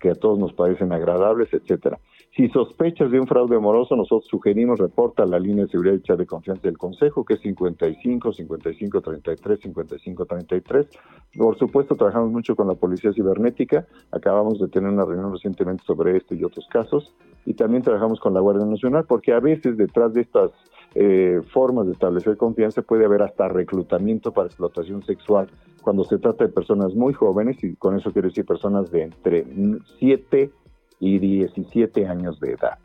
que a todos nos parecen agradables, etcétera. Si sospechas de un fraude amoroso, nosotros sugerimos reporta a la línea de seguridad de confianza del Consejo, que es 55 55 33 55 33. Por supuesto, trabajamos mucho con la Policía Cibernética. Acabamos de tener una reunión recientemente sobre este y otros casos. Y también trabajamos con la Guardia Nacional, porque a veces detrás de estas eh, formas de establecer confianza puede haber hasta reclutamiento para explotación sexual cuando se trata de personas muy jóvenes, y con eso quiero decir personas de entre 7 y 17 años de edad,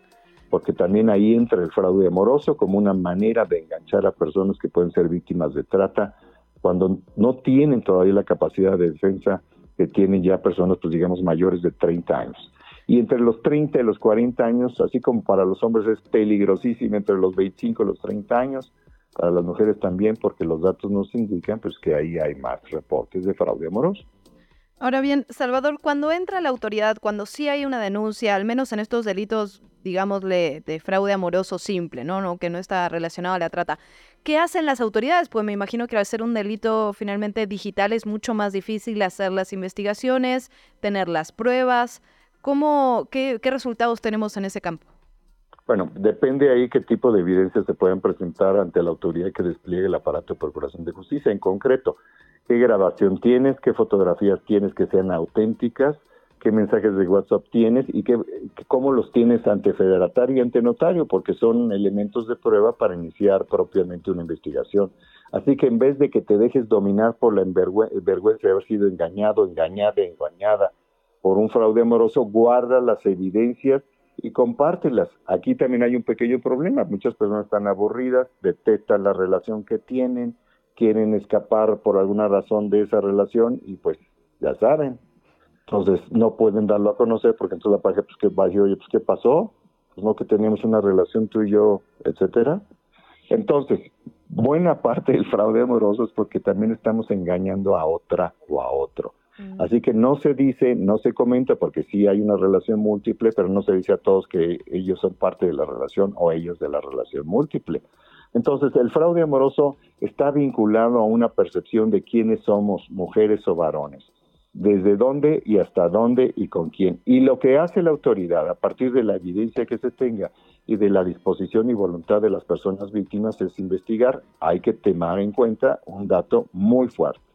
porque también ahí entra el fraude amoroso como una manera de enganchar a personas que pueden ser víctimas de trata cuando no tienen todavía la capacidad de defensa que tienen ya personas, pues digamos, mayores de 30 años. Y entre los 30 y los 40 años, así como para los hombres es peligrosísimo entre los 25 y los 30 años, para las mujeres también, porque los datos nos indican pues que ahí hay más reportes de fraude amoroso. Ahora bien, Salvador, cuando entra la autoridad, cuando sí hay una denuncia, al menos en estos delitos, digámosle, de fraude amoroso simple, ¿no? ¿no? Que no está relacionado a la trata, ¿qué hacen las autoridades? Pues me imagino que al ser un delito finalmente digital es mucho más difícil hacer las investigaciones, tener las pruebas. ¿Cómo, qué, qué resultados tenemos en ese campo? Bueno, depende ahí qué tipo de evidencias se pueden presentar ante la autoridad que despliegue el aparato de Procuración de Justicia. En concreto, qué grabación tienes, qué fotografías tienes que sean auténticas, qué mensajes de WhatsApp tienes y qué, cómo los tienes ante federatario y ante notario, porque son elementos de prueba para iniciar propiamente una investigación. Así que en vez de que te dejes dominar por la vergüenza de haber sido engañado, engañada, engañada por un fraude amoroso, guarda las evidencias y compártelas. Aquí también hay un pequeño problema. Muchas personas están aburridas, detestan la relación que tienen, quieren escapar por alguna razón de esa relación y pues ya saben. Entonces no pueden darlo a conocer porque entonces la pareja pues que va decir, oye, pues qué pasó, pues no que teníamos una relación tú y yo, etcétera. Entonces, buena parte del fraude amoroso es porque también estamos engañando a otra o a otro. Mm. Así que no se dice, no se comenta, porque sí hay una relación múltiple, pero no se dice a todos que ellos son parte de la relación o ellos de la relación múltiple. Entonces, el fraude amoroso está vinculado a una percepción de quiénes somos, mujeres o varones, desde dónde y hasta dónde y con quién. Y lo que hace la autoridad, a partir de la evidencia que se tenga y de la disposición y voluntad de las personas víctimas, es investigar. Hay que tomar en cuenta un dato muy fuerte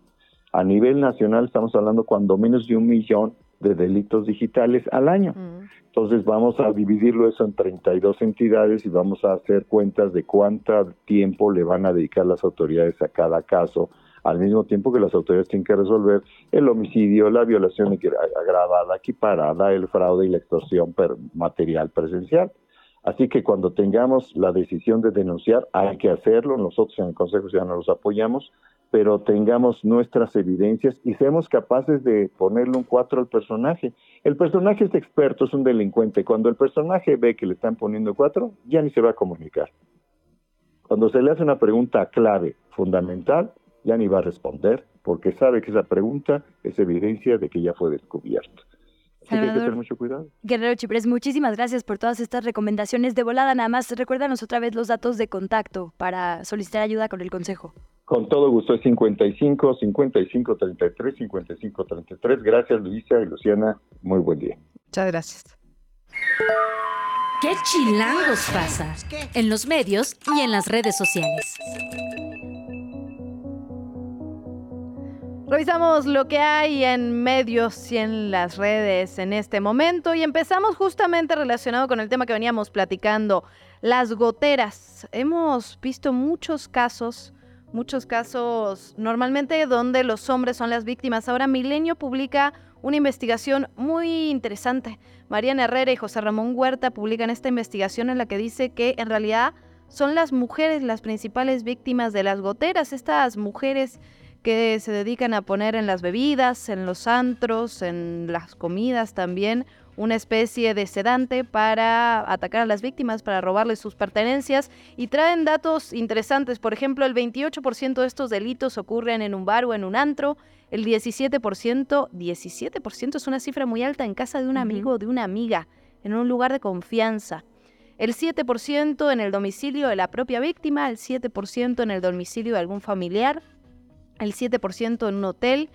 a nivel nacional estamos hablando cuando menos de un millón de delitos digitales al año. Mm. Entonces vamos a dividirlo eso en 32 entidades y vamos a hacer cuentas de cuánto tiempo le van a dedicar las autoridades a cada caso, al mismo tiempo que las autoridades tienen que resolver el homicidio, la violación agravada, equiparada, el fraude y la extorsión material presencial. Así que cuando tengamos la decisión de denunciar, hay que hacerlo. Nosotros en el Consejo Ciudadano los apoyamos, pero tengamos nuestras evidencias y seamos capaces de ponerle un cuatro al personaje. El personaje es experto, es un delincuente. Cuando el personaje ve que le están poniendo cuatro, ya ni se va a comunicar. Cuando se le hace una pregunta clave, fundamental, ya ni va a responder, porque sabe que esa pregunta es evidencia de que ya fue descubierto. Así que hay que tener mucho cuidado. Guerrero Chipres, muchísimas gracias por todas estas recomendaciones de volada. Nada más, recuérdanos otra vez los datos de contacto para solicitar ayuda con el consejo. Con todo gusto, es 55 55 33 55 33. Gracias, Luisa y Luciana. Muy buen día. Muchas gracias. ¿Qué chilangos pasa? En los medios y en las redes sociales. Revisamos lo que hay en medios y en las redes en este momento y empezamos justamente relacionado con el tema que veníamos platicando, las goteras. Hemos visto muchos casos muchos casos normalmente donde los hombres son las víctimas. Ahora Milenio publica una investigación muy interesante. Mariana Herrera y José Ramón Huerta publican esta investigación en la que dice que en realidad son las mujeres las principales víctimas de las goteras, estas mujeres que se dedican a poner en las bebidas, en los antros, en las comidas también, una especie de sedante para atacar a las víctimas, para robarles sus pertenencias y traen datos interesantes. Por ejemplo, el 28% de estos delitos ocurren en un bar o en un antro, el 17%, 17% es una cifra muy alta en casa de un amigo o de una amiga, en un lugar de confianza. El 7% en el domicilio de la propia víctima, el 7% en el domicilio de algún familiar, el 7% en un hotel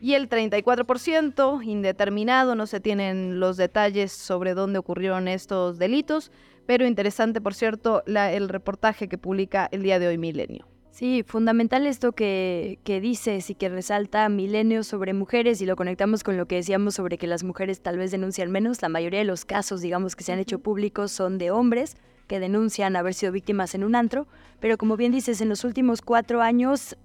y el 34% indeterminado, no se tienen los detalles sobre dónde ocurrieron estos delitos, pero interesante, por cierto, el reportaje que publica el día de hoy Milenio. Sí, fundamental esto que, que dices y que resalta Milenio sobre mujeres y lo conectamos con lo que decíamos sobre que las mujeres tal vez denuncian menos. La mayoría de los casos, digamos, que se han hecho públicos son de hombres que denuncian haber sido víctimas en un antro, pero como bien dices, en los últimos cuatro años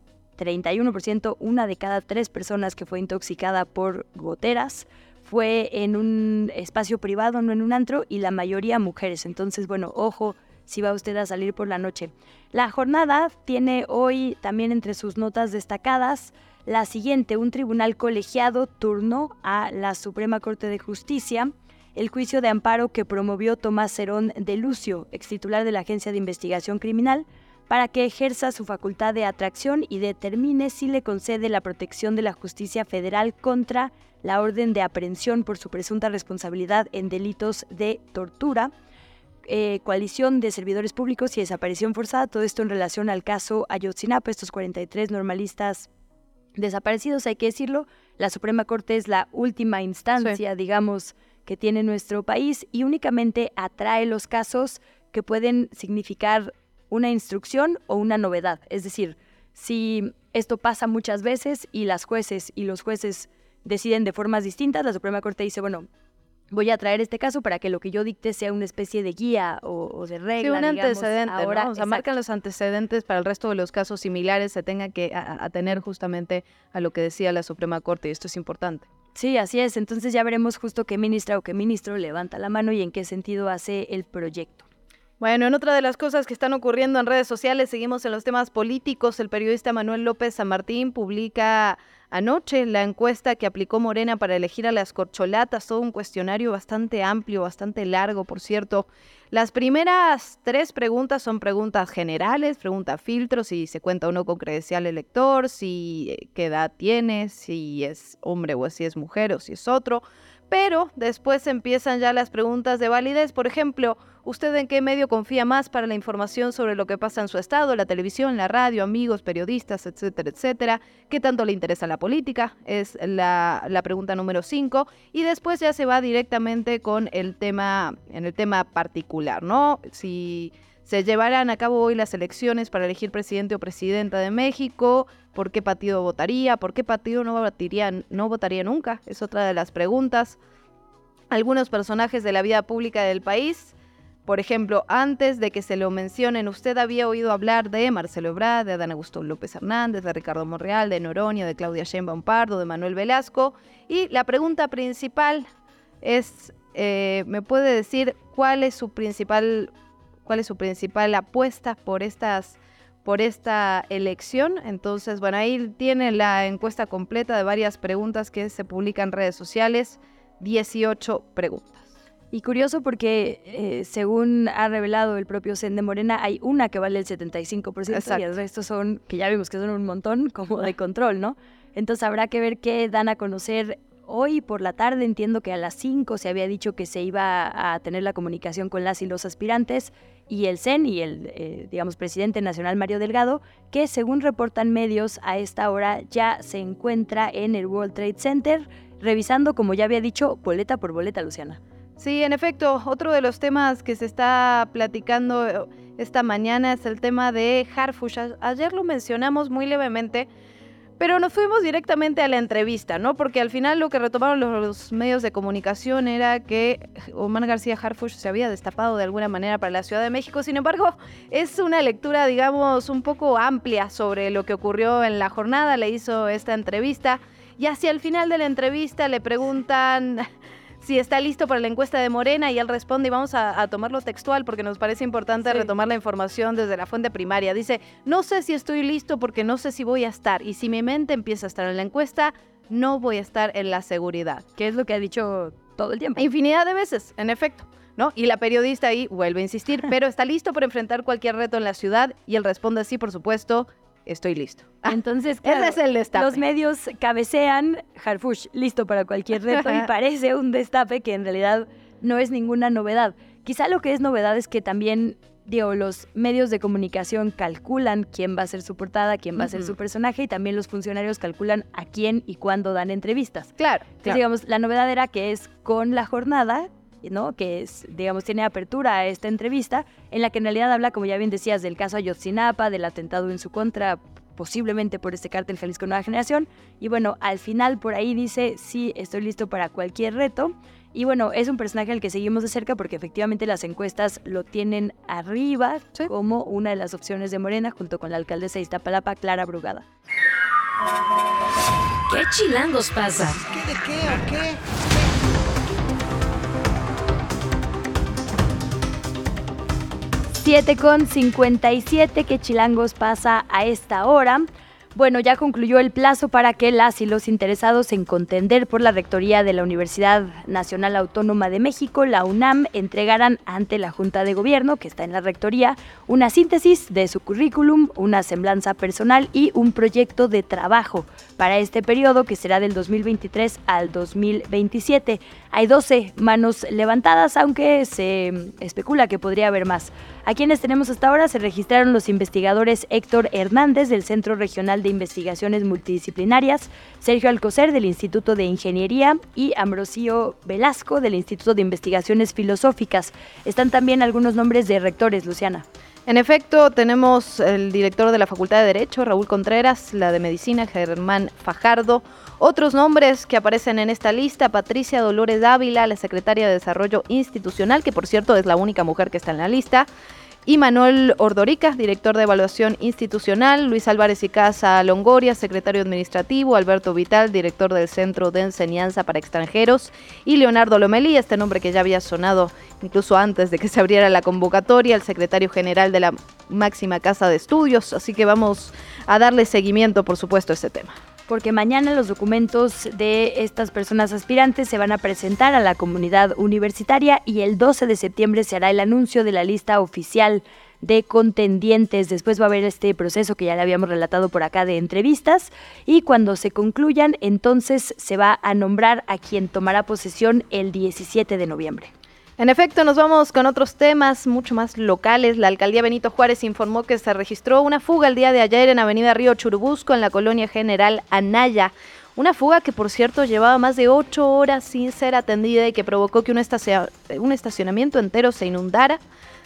31%, una de cada tres personas que fue intoxicada por goteras fue en un espacio privado, no en un antro, y la mayoría mujeres. Entonces, bueno, ojo si va usted a salir por la noche. La jornada tiene hoy también entre sus notas destacadas la siguiente, un tribunal colegiado turnó a la Suprema Corte de Justicia el juicio de amparo que promovió Tomás Cerón de Lucio, ex titular de la Agencia de Investigación Criminal, para que ejerza su facultad de atracción y determine si le concede la protección de la justicia federal contra la orden de aprehensión por su presunta responsabilidad en delitos de tortura, eh, coalición de servidores públicos y desaparición forzada, todo esto en relación al caso Ayotzinapa, estos 43 normalistas desaparecidos, hay que decirlo, la Suprema Corte es la última instancia, digamos, que tiene nuestro país y únicamente atrae los casos que pueden significar una instrucción o una novedad. Es decir, si esto pasa muchas veces y las jueces y los jueces deciden de formas distintas, la Suprema Corte dice, bueno, voy a traer este caso para que lo que yo dicte sea una especie de guía o, de regla. Sí, un digamos, antecedente, ahora, ¿no? O sea, marcan los antecedentes para el resto de los casos similares se tenga que atener justamente a lo que decía la Suprema Corte y esto es importante. Sí, así es. Entonces ya veremos justo qué ministra o qué ministro levanta la mano y en qué sentido hace el proyecto. Bueno, en otra de las cosas que están ocurriendo en redes sociales, seguimos en los temas políticos. El periodista Manuel López San Martín publica anoche la encuesta que aplicó Morena para elegir a las corcholatas, todo un cuestionario bastante amplio, bastante largo, por cierto. Las primeras tres preguntas son preguntas generales, pregunta filtro, si se cuenta uno con credencial elector, si eh, qué edad tiene, si es hombre o si es mujer o si es otro. Pero después empiezan ya las preguntas de validez. Por ejemplo, ¿usted en qué medio confía más para la información sobre lo que pasa en su estado? La televisión, la radio, amigos, periodistas, etcétera, etcétera. ¿Qué tanto le interesa la política? Es la, pregunta número 5. Y después ya se va directamente con el tema, en el tema particular, ¿no? Si se llevarán a cabo hoy las elecciones para elegir presidente o presidenta de México, por qué partido votaría, por qué partido no votaría, no votaría nunca, es otra de las preguntas. Algunos personajes de la vida pública del país, por ejemplo, antes de que se lo mencionen, usted había oído hablar de Marcelo Ebrard, de Adán Augusto López Hernández, de Ricardo Monreal, de Noroña, de Claudia Sheinbaum Pardo, de Manuel Velasco. Y la pregunta principal es, eh, ¿me puede decir cuál es su principal, cuál es su principal apuesta por estas por esta elección. Entonces, bueno, ahí tiene la encuesta completa de varias preguntas que se publican en redes sociales, 18 preguntas. Y curioso porque, eh, según ha revelado el propio Zen de Morena, hay una que vale el 75% y el resto son, que ya vimos que son un montón, como de control, ¿no? Entonces habrá que ver qué dan a conocer hoy por la tarde. Entiendo que a las 5 se había dicho que se iba a tener la comunicación con las y los aspirantes y el CEN y el, eh, digamos, presidente nacional Mario Delgado, que según reportan medios a esta hora ya se encuentra en el World Trade Center, revisando, como ya había dicho, boleta por boleta, Luciana. Sí, en efecto, otro de los temas que se está platicando eh, esta mañana es el tema de Harfush. Ayer lo mencionamos muy levemente, pero nos fuimos directamente a la entrevista, ¿no? Porque al final lo que retomaron los, medios de comunicación era que Omar García Harfush se había destapado de alguna manera para la Ciudad de México. Sin embargo, es una lectura, digamos, un poco amplia sobre lo que ocurrió en la jornada. Le hizo esta entrevista y hacia el final de la entrevista le preguntan si está listo para la encuesta de Morena y él responde y vamos a, tomarlo textual porque nos parece importante retomar la información desde la fuente primaria. Dice, no sé si estoy listo porque no sé si voy a estar y si mi mente empieza a estar en la encuesta, no voy a estar en la seguridad. Que es lo que ha dicho todo el tiempo. Infinidad de veces, en efecto. ¿No? Y la periodista ahí vuelve a insistir, pero está listo para enfrentar cualquier reto en la ciudad y él responde sí, por supuesto, estoy listo. Entonces, ese es el destape. Los medios cabecean, Harfush, listo para cualquier reto y parece un destape que en realidad no es ninguna novedad. Quizá lo que es novedad es que también, digo, los medios de comunicación calculan quién va a ser su portada, quién va a ser su personaje y también los funcionarios calculan a quién y cuándo dan entrevistas. Claro. Entonces, digamos, la novedad era que es con la jornada ¿no? que es, digamos, tiene apertura a esta entrevista, en la que en realidad habla, como ya bien decías, del caso Ayotzinapa, del atentado en su contra, posiblemente por este cártel Jalisco Nueva Generación. Y bueno, al final por ahí dice, sí, estoy listo para cualquier reto. Y bueno, es un personaje al que seguimos de cerca porque efectivamente las encuestas lo tienen arriba como una de las opciones de Morena junto con la alcaldesa de Iztapalapa, Clara Brugada. ¿Qué chilangos pasa? ¿Qué de qué o qué? 7 con 57 que Chilangos pasa a esta hora. Bueno, ya concluyó el plazo para que las y los interesados en contender por la rectoría de la Universidad Nacional Autónoma de México, la UNAM, entregaran ante la Junta de Gobierno, que está en la rectoría, una síntesis de su currículum, una semblanza personal y un proyecto de trabajo para este periodo que será del 2023 al 2027. Hay 12 manos levantadas, aunque se especula que podría haber más. A quienes tenemos hasta ahora se registraron los investigadores Héctor Hernández del Centro Regional de Investigaciones Multidisciplinarias, Sergio Alcocer del Instituto de Ingeniería y Ambrosio Velasco del Instituto de Investigaciones Filosóficas. Están también algunos nombres de rectores, Luciana. En efecto, tenemos el director de la Facultad de Derecho, Raúl Contreras, la de Medicina, Germán Fajardo. Otros nombres que aparecen en esta lista, Patricia Dolores Dávila, la secretaria de Desarrollo Institucional, que por cierto es la única mujer que está en la lista, y Manuel Ordorica, director de Evaluación Institucional, Luis Álvarez y Casa Longoria, secretario administrativo, Alberto Vital, director del Centro de Enseñanza para Extranjeros, y Leonardo Lomelí, este nombre que ya había sonado incluso antes de que se abriera la convocatoria, el secretario general de la máxima casa de estudios, así que vamos a darle seguimiento, por supuesto, a este tema porque mañana los documentos de estas personas aspirantes se van a presentar a la comunidad universitaria y el 12 de septiembre se hará el anuncio de la lista oficial de contendientes. Después va a haber este proceso que ya le habíamos relatado por acá de entrevistas y cuando se concluyan, entonces se va a nombrar a quien tomará posesión el 17 de noviembre. En efecto, nos vamos con otros temas mucho más locales. La alcaldía Benito Juárez informó que se registró una fuga el día de ayer en Avenida Río Churubusco, en la colonia General Anaya. Una fuga que, por cierto, llevaba más de ocho horas sin ser atendida y que provocó que un, estacionamiento entero se inundara,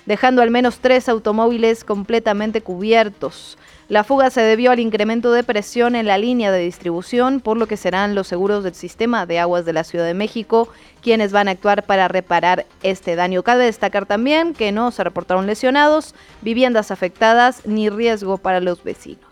dejando al menos tres automóviles completamente cubiertos. La fuga se debió al incremento de presión en la línea de distribución, por lo que serán los seguros del sistema de aguas de la Ciudad de México quienes van a actuar para reparar este daño. Cabe destacar también que no se reportaron lesionados, viviendas afectadas ni riesgo para los vecinos.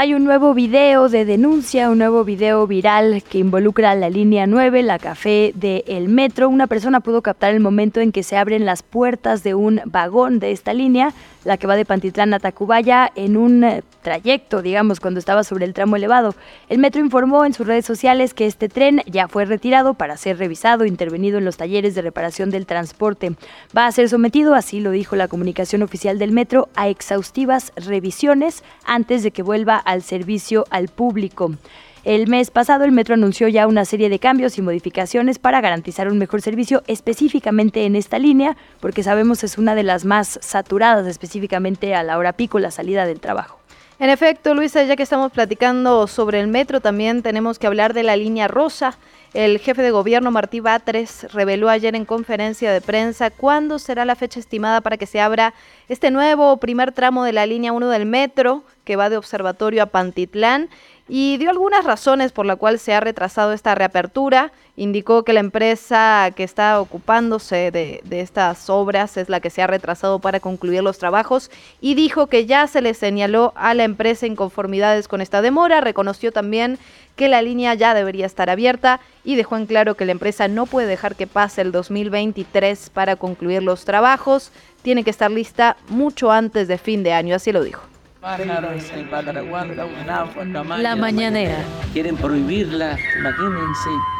Hay un nuevo video de denuncia, un nuevo video viral que involucra la línea 9, la café del el metro. Una persona pudo captar el momento en que se abren las puertas de un vagón de esta línea la que va de Pantitlán a Tacubaya, en un eh, trayecto, digamos, cuando estaba sobre el tramo elevado. El metro informó en sus redes sociales que este tren ya fue retirado para ser revisado, intervenido en los talleres de reparación del transporte. Va a ser sometido, así lo dijo la comunicación oficial del metro, a exhaustivas revisiones antes de que vuelva al servicio al público. El mes pasado el metro anunció ya una serie de cambios y modificaciones para garantizar un mejor servicio específicamente en esta línea, porque sabemos es una de las más saturadas específicamente a la hora pico, la salida del trabajo. En efecto, Luisa, ya que estamos platicando sobre el metro, también tenemos que hablar de la línea rosa. El jefe de gobierno Martí Batres reveló ayer en conferencia de prensa cuándo será la fecha estimada para que se abra este nuevo primer tramo de la línea 1 del metro que va de Observatorio a Pantitlán y dio algunas razones por la cual se ha retrasado esta reapertura. Indicó que la empresa que está ocupándose de, de, estas obras es la que se ha retrasado para concluir los trabajos y dijo que ya se le señaló a la empresa inconformidades con esta demora. Reconoció también que la línea ya debería estar abierta y dejó en claro que la empresa no puede dejar que pase el 2023 para concluir los trabajos. Tiene que estar lista mucho antes de fin de año, así lo dijo. La mañanera. Quieren prohibirla, imagínense.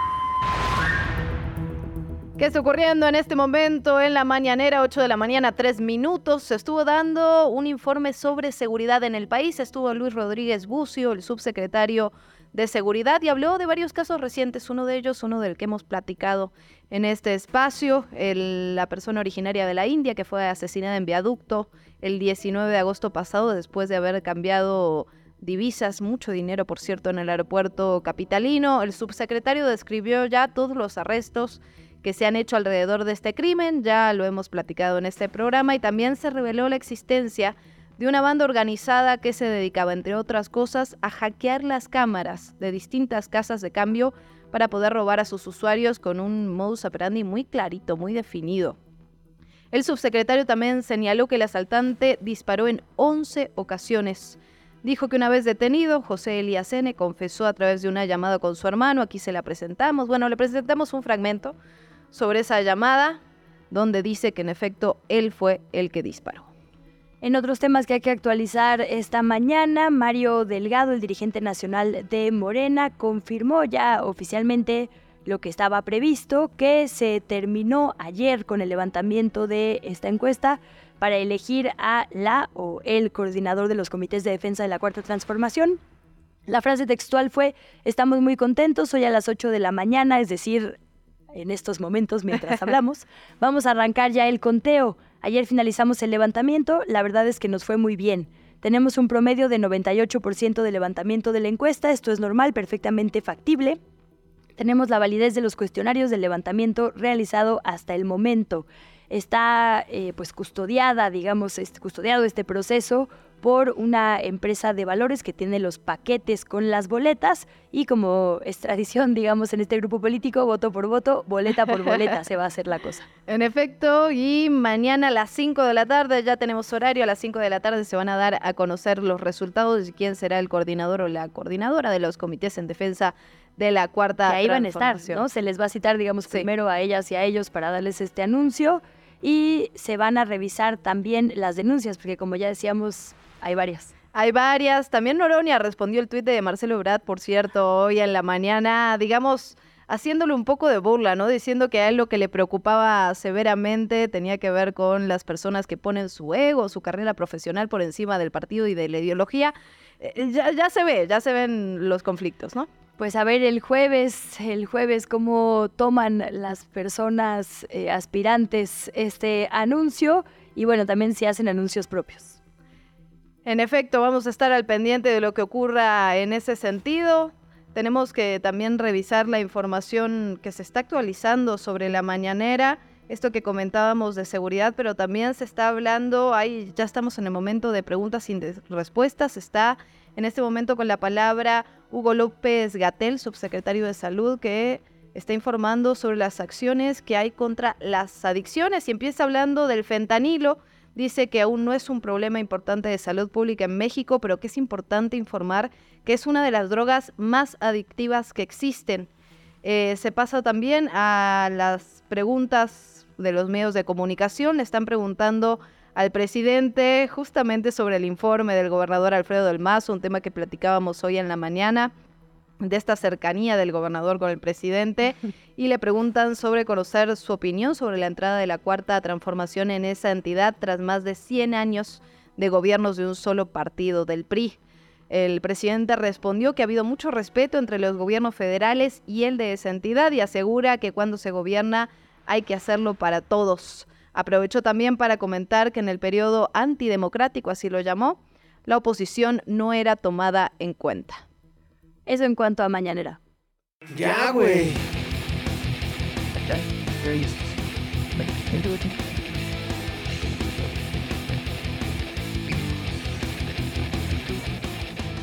¿Qué está ocurriendo en este momento en la mañanera? 8 de la mañana, 3 minutos. Se estuvo dando un informe sobre seguridad en el país. Estuvo Luis Rodríguez Bucio, el subsecretario de Seguridad, y habló de varios casos recientes. Uno de ellos, uno del que hemos platicado en este espacio, la persona originaria de la India que fue asesinada en viaducto el 19 de agosto pasado después de haber cambiado divisas, mucho dinero por cierto, en el aeropuerto capitalino. El subsecretario describió ya todos los arrestos que se han hecho alrededor de este crimen, ya lo hemos platicado en este programa y también se reveló la existencia de una banda organizada que se dedicaba, entre otras cosas, a hackear las cámaras de distintas casas de cambio para poder robar a sus usuarios con un modus operandi muy clarito, muy definido. El subsecretario también señaló que el asaltante disparó en 11 ocasiones. Dijo que una vez detenido, José Elías N. confesó a través de una llamada con su hermano, aquí se la presentamos, bueno, le presentamos un fragmento sobre esa llamada, donde dice que en efecto él fue el que disparó. En otros temas que hay que actualizar esta mañana, Mario Delgado, el dirigente nacional de Morena, confirmó ya oficialmente lo que estaba previsto, que se terminó ayer con el levantamiento de esta encuesta para elegir a la o el coordinador de los comités de defensa de la Cuarta Transformación. La frase textual fue, estamos muy contentos, hoy a las 8 de la mañana, es decir, en estos momentos mientras hablamos. Vamos a arrancar ya el conteo. Ayer finalizamos el levantamiento, la verdad es que nos fue muy bien. Tenemos un promedio de 98% de levantamiento de la encuesta, esto es normal, perfectamente factible. Tenemos la validez de los cuestionarios del levantamiento realizado hasta el momento. Está eh, pues custodiada, digamos, este, custodiado este proceso por una empresa de valores que tiene los paquetes con las boletas y como es tradición, digamos, en este grupo político, voto por voto, boleta por boleta se va a hacer la cosa. En efecto, y mañana a las 5 de la tarde, ya tenemos horario, a las 5 de la tarde se van a dar a conocer los resultados de quién será el coordinador o la coordinadora de los comités en defensa de la cuarta que ahí van a estar, ¿no? Se les va a citar, digamos, primero a ellas y a ellos para darles este anuncio y se van a revisar también las denuncias, porque como ya decíamos, hay varias. Hay varias. También Noronia respondió el tuit de Marcelo Brad, por cierto, hoy en la mañana, digamos, haciéndole un poco de burla, ¿no? Diciendo que a él lo que le preocupaba severamente tenía que ver con las personas que ponen su ego, su carrera profesional por encima del partido y de la ideología. Eh, ya, ya se ve, ya se ven los conflictos, ¿no? Pues a ver el jueves, el jueves cómo toman las personas eh, aspirantes este anuncio y bueno, también si hacen anuncios propios. En efecto, vamos a estar al pendiente de lo que ocurra en ese sentido. Tenemos que también revisar la información que se está actualizando sobre la mañanera, esto que comentábamos de seguridad, pero también se está hablando, ahí ya estamos en el momento de preguntas sin respuestas, está en este momento con la palabra Hugo López Gatel, subsecretario de Salud, que está informando sobre las acciones que hay contra las adicciones y empieza hablando del fentanilo dice que aún no es un problema importante de salud pública en México, pero que es importante informar que es una de las drogas más adictivas que existen. Eh, se pasa también a las preguntas de los medios de comunicación. Le están preguntando al presidente justamente sobre el informe del gobernador Alfredo del Mazo, un tema que platicábamos hoy en la mañana de esta cercanía del gobernador con el presidente y le preguntan sobre conocer su opinión sobre la entrada de la cuarta transformación en esa entidad tras más de 100 años de gobiernos de un solo partido del PRI. El presidente respondió que ha habido mucho respeto entre los gobiernos federales y el de esa entidad y asegura que cuando se gobierna hay que hacerlo para todos. Aprovechó también para comentar que en el periodo antidemocrático, así lo llamó, la oposición no era tomada en cuenta. Eso en cuanto a mañanera. Ya, güey.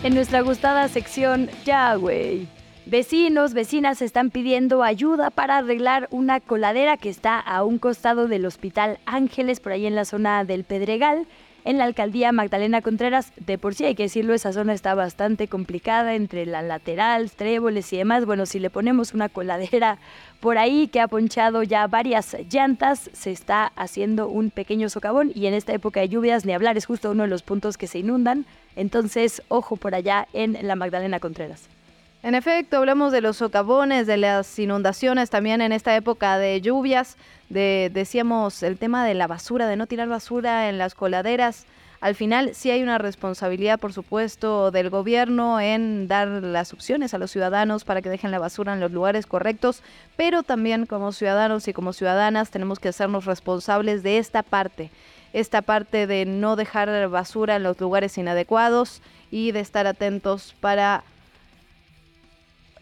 En nuestra gustada sección, ya, güey. Vecinos, vecinas están pidiendo ayuda para arreglar una coladera que está a un costado del Hospital Ángeles, por ahí en la zona del Pedregal en la alcaldía Magdalena Contreras. De por sí hay que decirlo, esa zona está bastante complicada entre la lateral, tréboles y demás. Bueno, si le ponemos una coladera por ahí que ha ponchado ya varias llantas, se está haciendo un pequeño socavón y en esta época de lluvias ni hablar es justo uno de los puntos que se inundan. Entonces, ojo por allá en la Magdalena Contreras. En efecto, hablamos de los socavones, de las inundaciones también en esta época de lluvias, de, decíamos, el tema de la basura, de no tirar basura en las coladeras. Al final sí hay una responsabilidad, por supuesto, del gobierno en dar las opciones a los ciudadanos para que dejen la basura en los lugares correctos, pero también como ciudadanos y como ciudadanas tenemos que hacernos responsables de esta parte, esta parte de no dejar basura en los lugares inadecuados y de estar atentos para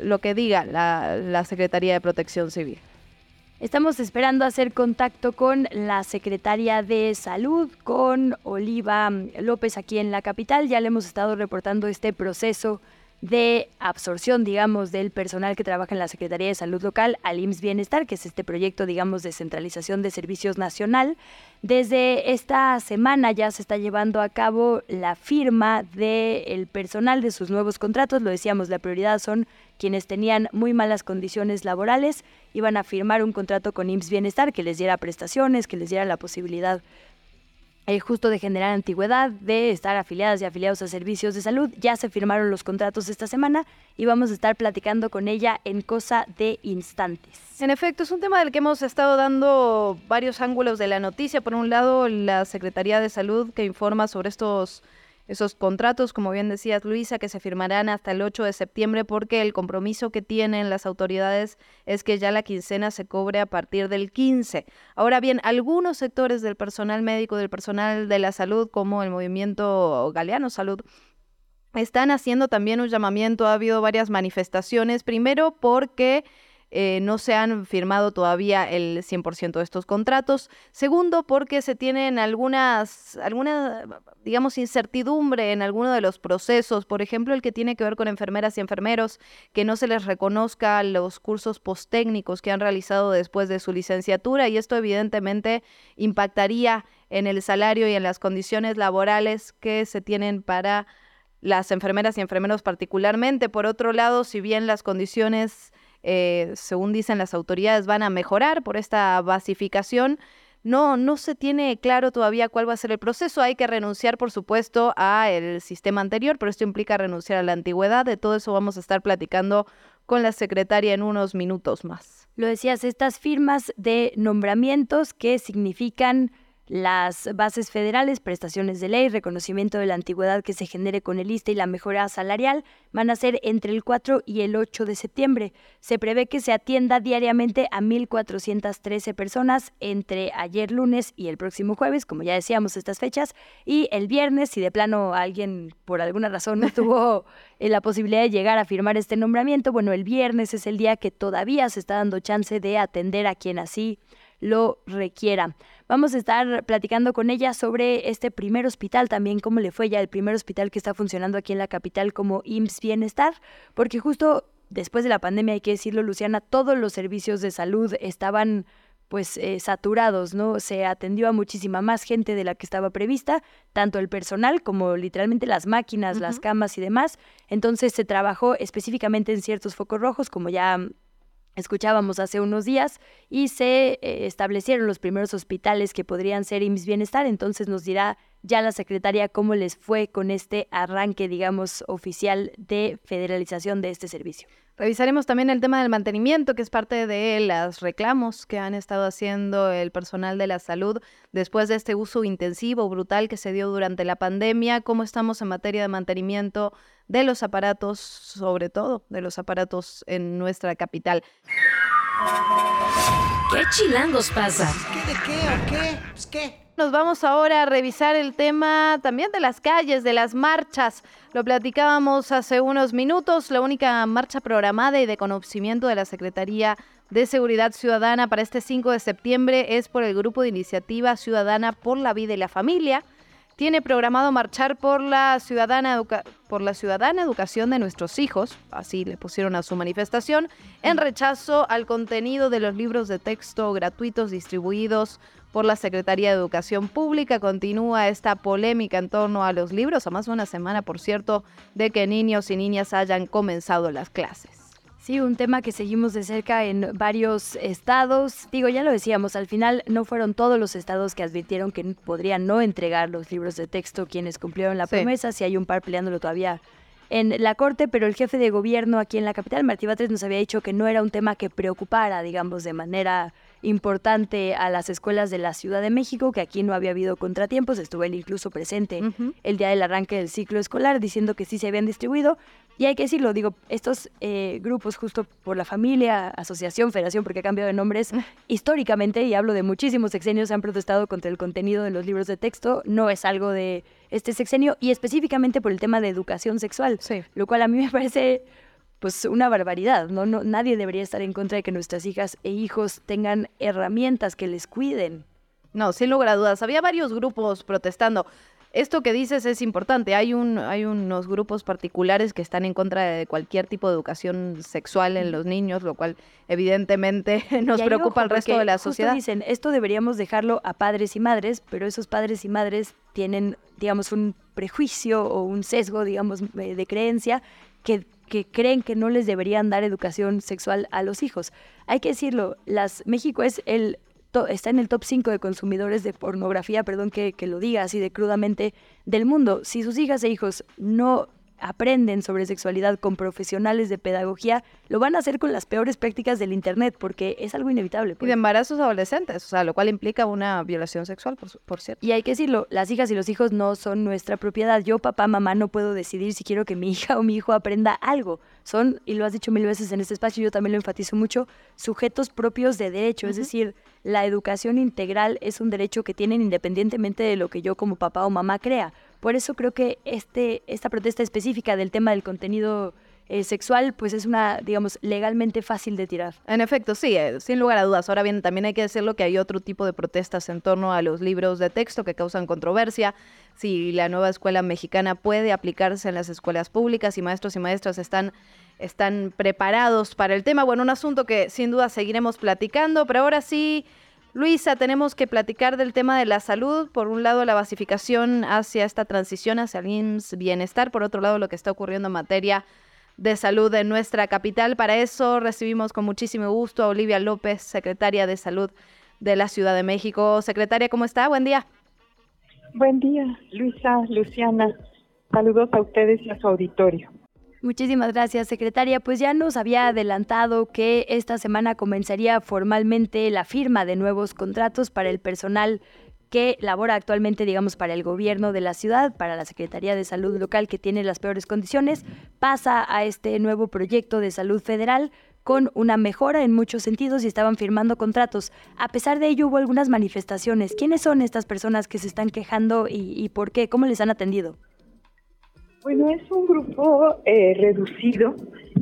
lo que diga la, Secretaría de Protección Civil. Estamos esperando hacer contacto con la secretaria de Salud, con Oliva López aquí en la capital. Ya le hemos estado reportando este proceso de absorción, digamos, del personal que trabaja en la Secretaría de Salud Local al IMSS Bienestar, que es este proyecto, digamos, de centralización de servicios nacional. Desde esta semana ya se está llevando a cabo la firma del personal de sus nuevos contratos. Lo decíamos, la prioridad son quienes tenían muy malas condiciones laborales, iban a firmar un contrato con IMSS Bienestar que les diera prestaciones, que les diera la posibilidad eh, justo de generar antigüedad, de estar afiliadas y afiliados a servicios de salud. Ya se firmaron los contratos esta semana y vamos a estar platicando con ella en cosa de instantes. En efecto, es un tema del que hemos estado dando varios ángulos de la noticia. Por un lado, la Secretaría de Salud que informa sobre estos Esos contratos, como bien decías Luisa, que se firmarán hasta el 8 de septiembre porque el compromiso que tienen las autoridades es que ya la quincena se cobre a partir del 15. Ahora bien, algunos sectores del personal médico, del personal de la salud, como el movimiento Galeano Salud, están haciendo también un llamamiento. Ha habido varias manifestaciones, primero porque eh, no se han firmado todavía el 100% de estos contratos. Segundo, porque se tienen algunas, alguna, digamos, incertidumbre en alguno de los procesos. Por ejemplo, el que tiene que ver con enfermeras y enfermeros, que no se les reconozca los cursos posttécnicos que han realizado después de su licenciatura y esto evidentemente impactaría en el salario y en las condiciones laborales que se tienen para las enfermeras y enfermeros particularmente. Por otro lado, si bien las condiciones eh, según dicen las autoridades, van a mejorar por esta basificación. No, no se tiene claro todavía cuál va a ser el proceso. Hay que renunciar, por supuesto, al sistema anterior, pero esto implica renunciar a la antigüedad. De todo eso vamos a estar platicando con la secretaria en unos minutos más. Lo decías, estas firmas de nombramientos que significan las bases federales, prestaciones de ley, reconocimiento de la antigüedad que se genere con el ISTE y la mejora salarial van a ser entre el 4 y el 8 de septiembre. Se prevé que se atienda diariamente a 1.413 personas entre ayer lunes y el próximo jueves, como ya decíamos estas fechas, y el viernes, si de plano alguien por alguna razón no tuvo la posibilidad de llegar a firmar este nombramiento, bueno, el viernes es el día que todavía se está dando chance de atender a quien así lo requiera. Vamos a estar platicando con ella sobre este primer hospital, también cómo le fue ya el primer hospital que está funcionando aquí en la capital como IMSS Bienestar, porque justo después de la pandemia, hay que decirlo, Luciana, todos los servicios de salud estaban pues eh, saturados, ¿no? Se atendió a muchísima más gente de la que estaba prevista, tanto el personal como literalmente las máquinas, las camas y demás. Entonces se trabajó específicamente en ciertos focos rojos, como ya escuchábamos hace unos días y se eh, establecieron los primeros hospitales que podrían ser IMSS Bienestar, entonces nos dirá ya la secretaria cómo les fue con este arranque, digamos, oficial de federalización de este servicio. Revisaremos también el tema del mantenimiento, que es parte de los reclamos que han estado haciendo el personal de la salud después de este uso intensivo, brutal que se dio durante la pandemia, cómo estamos en materia de mantenimiento de los aparatos, sobre todo de los aparatos en nuestra capital. ¿Qué chilangos pasa? ¿Qué de qué o qué? Pues qué. Nos vamos ahora a revisar el tema también de las calles, de las marchas. Lo platicábamos hace unos minutos, la única marcha programada y de conocimiento de la Secretaría de Seguridad Ciudadana para este 5 de septiembre es por el Grupo de Iniciativa Ciudadana por la Vida y la Familia tiene programado marchar por la ciudadana por la ciudadana educación de nuestros hijos, así le pusieron a su manifestación, en rechazo al contenido de los libros de texto gratuitos distribuidos por la Secretaría de Educación Pública. Continúa esta polémica en torno a los libros, a más de una semana, por cierto, de que niños y niñas hayan comenzado las clases. Sí, un tema que seguimos de cerca en varios estados. Digo, ya lo decíamos, al final no fueron todos los estados que advirtieron que podrían no entregar los libros de texto quienes cumplieron la promesa, si hay un par peleándolo todavía en la corte, pero el jefe de gobierno aquí en la capital, Martí Batres, nos había dicho que no era un tema que preocupara, digamos, de manera importante a las escuelas de la Ciudad de México, que aquí no había habido contratiempos, estuvo él incluso presente el día del arranque del ciclo escolar, diciendo que sí se habían distribuido. Y hay que decirlo, digo, estos eh, grupos justo por la familia, asociación, federación, porque ha cambiado de nombres, históricamente, y hablo de muchísimos sexenios, han protestado contra el contenido de los libros de texto, no es algo de este sexenio, y específicamente por el tema de educación sexual, lo cual a mí me parece pues una barbaridad, ¿no? ¿no? Nadie debería estar en contra de que nuestras hijas e hijos tengan herramientas que les cuiden. No, sin lugar a dudas. Había varios grupos protestando. Esto que dices es importante. Hay, un, hay unos grupos particulares que están en contra de cualquier tipo de educación sexual en los niños, lo cual evidentemente nos preocupa al resto de la sociedad. Dicen, esto deberíamos dejarlo a padres y madres, pero esos padres y madres tienen, digamos, un prejuicio o un sesgo, digamos, eh, de creencia que que creen que no les deberían dar educación sexual a los hijos. Hay que decirlo, las, México es el, está en el top 5 de consumidores de pornografía, perdón que, que lo diga así de crudamente, del mundo. Si sus hijas e hijos no aprenden sobre sexualidad con profesionales de pedagogía, lo van a hacer con las peores prácticas del Internet, porque es algo inevitable. Y pues. de embarazos adolescentes, o sea, lo cual implica una violación sexual, por, su- por cierto. Y hay que decirlo, las hijas y los hijos no son nuestra propiedad. Yo, papá, mamá, no puedo decidir si quiero que mi hija o mi hijo aprenda algo. Son, y lo has dicho mil veces en este espacio, yo también lo enfatizo mucho, sujetos propios de derecho. Es decir, la educación integral es un derecho que tienen independientemente de lo que yo como papá o mamá crea. Por eso creo que este, esta protesta específica del tema del contenido eh, sexual, pues es una, digamos, legalmente fácil de tirar. En efecto, sí, eh, sin lugar a dudas. Ahora bien, también hay que decirlo que hay otro tipo de protestas en torno a los libros de texto que causan controversia. Si la nueva escuela mexicana puede aplicarse en las escuelas públicas y maestros y maestras están, están preparados para el tema. Bueno, un asunto que sin duda seguiremos platicando, pero ahora sí, Luisa, tenemos que platicar del tema de la salud. Por un lado, la basificación hacia esta transición hacia el Bienestar. Por otro lado, lo que está ocurriendo en materia de salud en nuestra capital. Para eso recibimos con muchísimo gusto a Olivia López, secretaria de Salud de la Ciudad de México. Secretaria, ¿cómo está? Buen día. Buen día, Luisa, Luciana. Saludos a ustedes y a su auditorio. Muchísimas gracias, secretaria. Pues ya nos había adelantado que esta semana comenzaría formalmente la firma de nuevos contratos para el personal que labora actualmente, digamos, para el gobierno de la ciudad, para la Secretaría de Salud local que tiene las peores condiciones, pasa a este nuevo proyecto de salud federal con una mejora en muchos sentidos y estaban firmando contratos. A pesar de ello, hubo algunas manifestaciones. ¿Quiénes son estas personas que se están quejando y, por qué? ¿Cómo les han atendido? Bueno, es un grupo eh, reducido.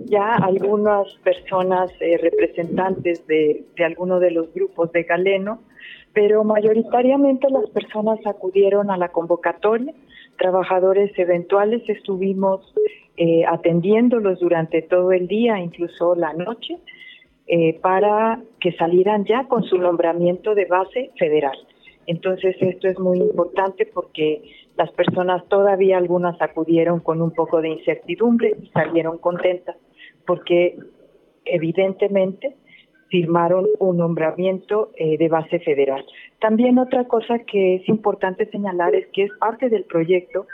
Ya algunas personas eh, representantes de, de alguno de los grupos de Galeno, pero mayoritariamente las personas acudieron a la convocatoria. Trabajadores eventuales estuvimos eh, atendiéndolos durante todo el día, incluso la noche, eh, para que salieran ya con su nombramiento de base federal. Entonces esto es muy importante porque las personas todavía algunas acudieron con un poco de incertidumbre y salieron contentas porque evidentemente firmaron un nombramiento eh, de base federal. También otra cosa que es importante señalar es que es parte del proyecto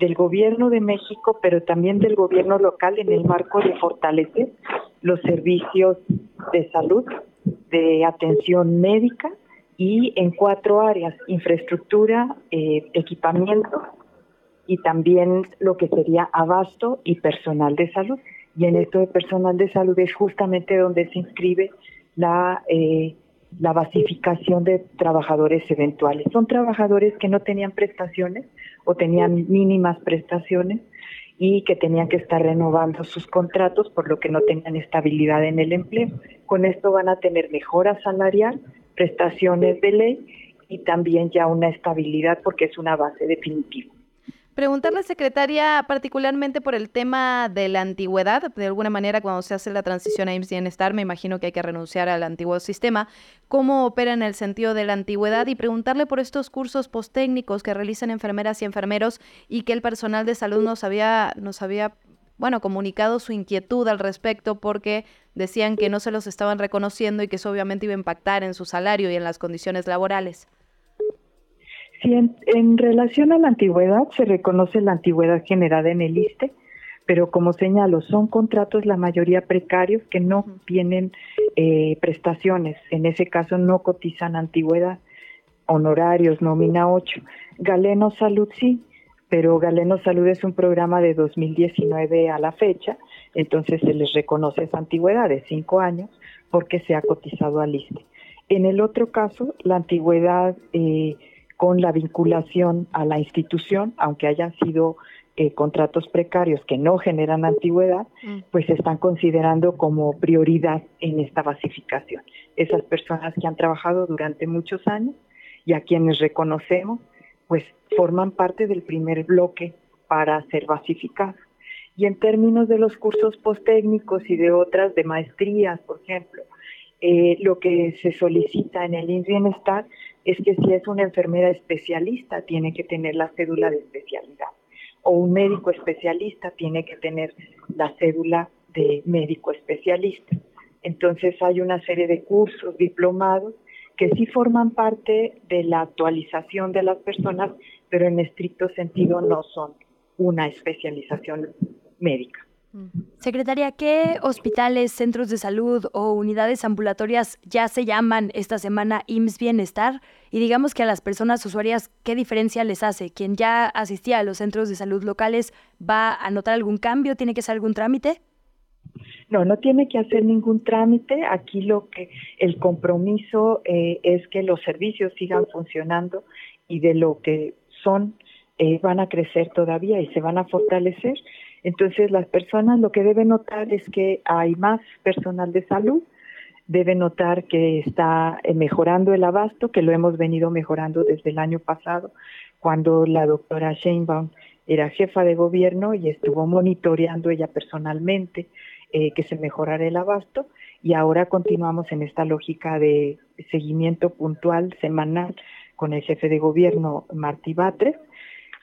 del gobierno de México, pero también del gobierno local en el marco de fortalecer los servicios de salud, de atención médica y en cuatro áreas, infraestructura, eh, equipamiento y también lo que sería abasto y personal de salud. Y en esto de personal de salud es justamente donde se inscribe la, eh, la basificación de trabajadores eventuales. Son trabajadores que no tenían prestaciones o tenían mínimas prestaciones y que tenían que estar renovando sus contratos por lo que no tenían estabilidad en el empleo. Con esto van a tener mejora salarial, prestaciones de ley y también ya una estabilidad porque es una base definitiva. Preguntarle, secretaria, particularmente por el tema de la antigüedad. De alguna manera, cuando se hace la transición a IMSS Bienestar, me imagino que hay que renunciar al antiguo sistema. ¿Cómo opera en el sentido de la antigüedad? Y preguntarle por estos cursos posttécnicos que realizan enfermeras y enfermeros y que el personal de salud nos había, nos había bueno, comunicado su inquietud al respecto porque decían que no se los estaban reconociendo y que eso obviamente iba a impactar en su salario y en las condiciones laborales. Sí, en, en, relación a la antigüedad, se reconoce la antigüedad generada en el ISTE, pero como señalo, son contratos la mayoría precarios que no tienen eh, prestaciones. En ese caso no cotizan antigüedad, honorarios, nómina 8. Galeno Salud sí, pero Galeno Salud es un programa de 2019 a la fecha, entonces se les reconoce esa antigüedad de cinco años porque se ha cotizado al ISTE. En el otro caso, la antigüedad... Eh, con la vinculación a la institución, aunque hayan sido eh, contratos precarios que no generan antigüedad, mm. pues se están considerando como prioridad en esta basificación. Esas personas que han trabajado durante muchos años y a quienes reconocemos, pues forman parte del primer bloque para ser basificados. Y en términos de los cursos posttécnicos y de otras, de maestrías, por ejemplo, eh, lo que se solicita en el INS Bienestar es que si es una enfermera especialista tiene que tener la cédula de especialidad o un médico especialista tiene que tener la cédula de médico especialista. Entonces hay una serie de cursos, diplomados, que sí forman parte de la actualización de las personas, pero en estricto sentido no son una especialización médica. Secretaria, ¿qué hospitales, centros de salud o unidades ambulatorias ya se llaman esta semana IMSS Bienestar? Y digamos que a las personas usuarias, ¿qué diferencia les hace? ¿Quien ya asistía a los centros de salud locales va a notar algún cambio? ¿Tiene que hacer algún trámite? No, no tiene que hacer ningún trámite. Aquí lo que el compromiso eh, es que los servicios sigan funcionando y de lo que son eh, van a crecer todavía y se van a fortalecer. Entonces, las personas lo que deben notar es que hay más personal de salud, deben notar que está eh, mejorando el abasto, que lo hemos venido mejorando desde el año pasado, cuando la doctora Sheinbaum era jefa de gobierno y estuvo monitoreando ella personalmente eh, que se mejorara el abasto y ahora continuamos en esta lógica de seguimiento puntual, semanal, con el jefe de gobierno, Martí Batres,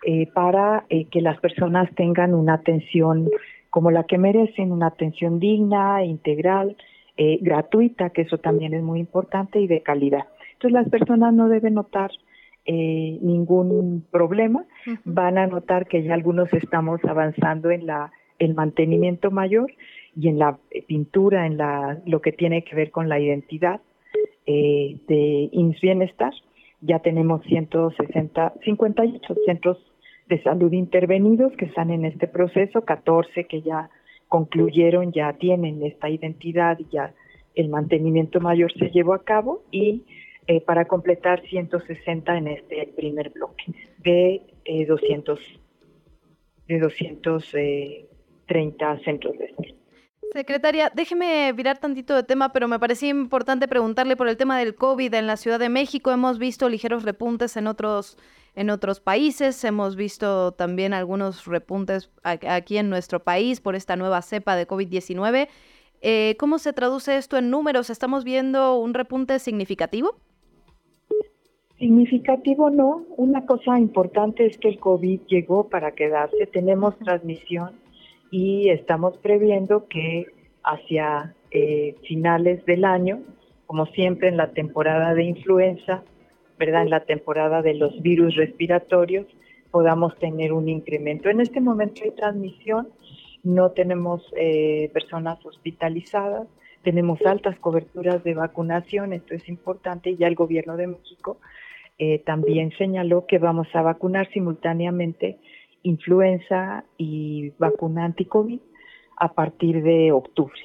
eh, para eh, que las personas tengan una atención como la que merecen, una atención digna, integral, eh, gratuita, que eso también es muy importante, y de calidad. Entonces las personas no deben notar ningún problema, van a notar que ya algunos estamos avanzando en la el mantenimiento mayor y en la pintura, en la lo que tiene que ver con la identidad de INS Bienestar ya tenemos 160, 58 centros de salud intervenidos que están en este proceso, 14 que ya concluyeron, ya tienen esta identidad y ya el mantenimiento mayor se llevó a cabo y eh, para completar 160 en este primer bloque de 200 eh, de 230 centros de salud. Secretaria, déjeme virar tantito de tema, pero me parecía importante preguntarle por el tema del COVID en la Ciudad de México. Hemos visto ligeros repuntes en otros, en otros países, hemos visto también algunos repuntes aquí en nuestro país por esta nueva cepa de COVID-19. Eh, ¿Cómo se traduce esto en números? ¿Estamos viendo un repunte significativo? Significativo no. Una cosa importante es que el COVID llegó para quedarse. Tenemos transmisión y estamos previendo que hacia eh, finales del año, como siempre en la temporada de influenza, ¿verdad? En la temporada de los virus respiratorios, podamos tener un incremento. En este momento de transmisión, no tenemos eh, personas hospitalizadas, tenemos altas coberturas de vacunación, esto es importante, ya el gobierno de México eh, también señaló que vamos a vacunar simultáneamente influenza y vacuna anti-COVID a partir de octubre.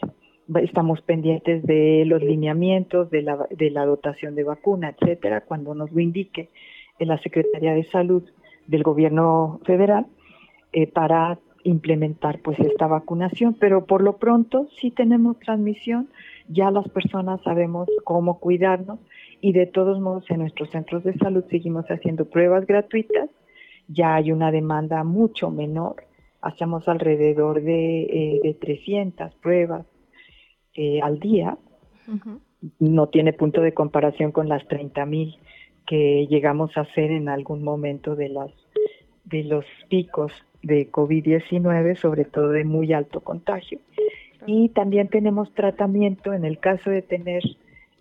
Estamos pendientes de los lineamientos, de la, dotación de vacuna, etcétera, cuando nos lo indique la Secretaría de Salud del Gobierno Federal eh, para implementar pues esta vacunación, pero por lo pronto sí tenemos transmisión, ya las personas sabemos cómo cuidarnos y de todos modos en nuestros centros de salud seguimos haciendo pruebas gratuitas ya hay una demanda mucho menor. Hacemos alrededor de, eh, 300 pruebas eh, al día. No tiene punto de comparación con las 30 mil que llegamos a hacer en algún momento de, las, de los picos de COVID-19, sobre todo de muy alto contagio. Y también tenemos tratamiento en el caso de tener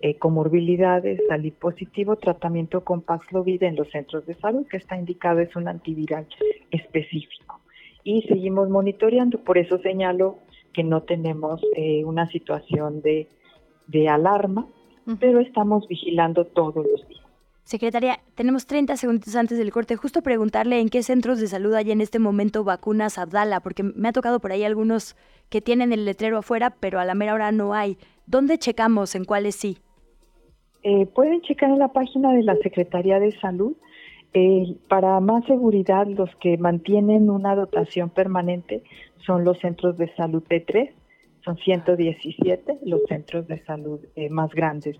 eh, comorbilidades, salir positivo, tratamiento con Paxlovid en los centros de salud, que está indicado es un antiviral específico. Y seguimos monitoreando, por eso señalo que no tenemos eh, una situación de, de alarma, pero estamos vigilando todos los días. Secretaria, tenemos 30 segundos antes del corte. Justo preguntarle en qué centros de salud hay en este momento vacunas Abdala, porque me ha tocado por ahí algunos que tienen el letrero afuera, pero a la mera hora no hay. ¿Dónde checamos en cuáles sí? Eh, pueden checar en la página de la Secretaría de Salud. Eh, para más seguridad, los que mantienen una dotación permanente son los centros de salud T3, son 117 los centros de salud eh, más grandes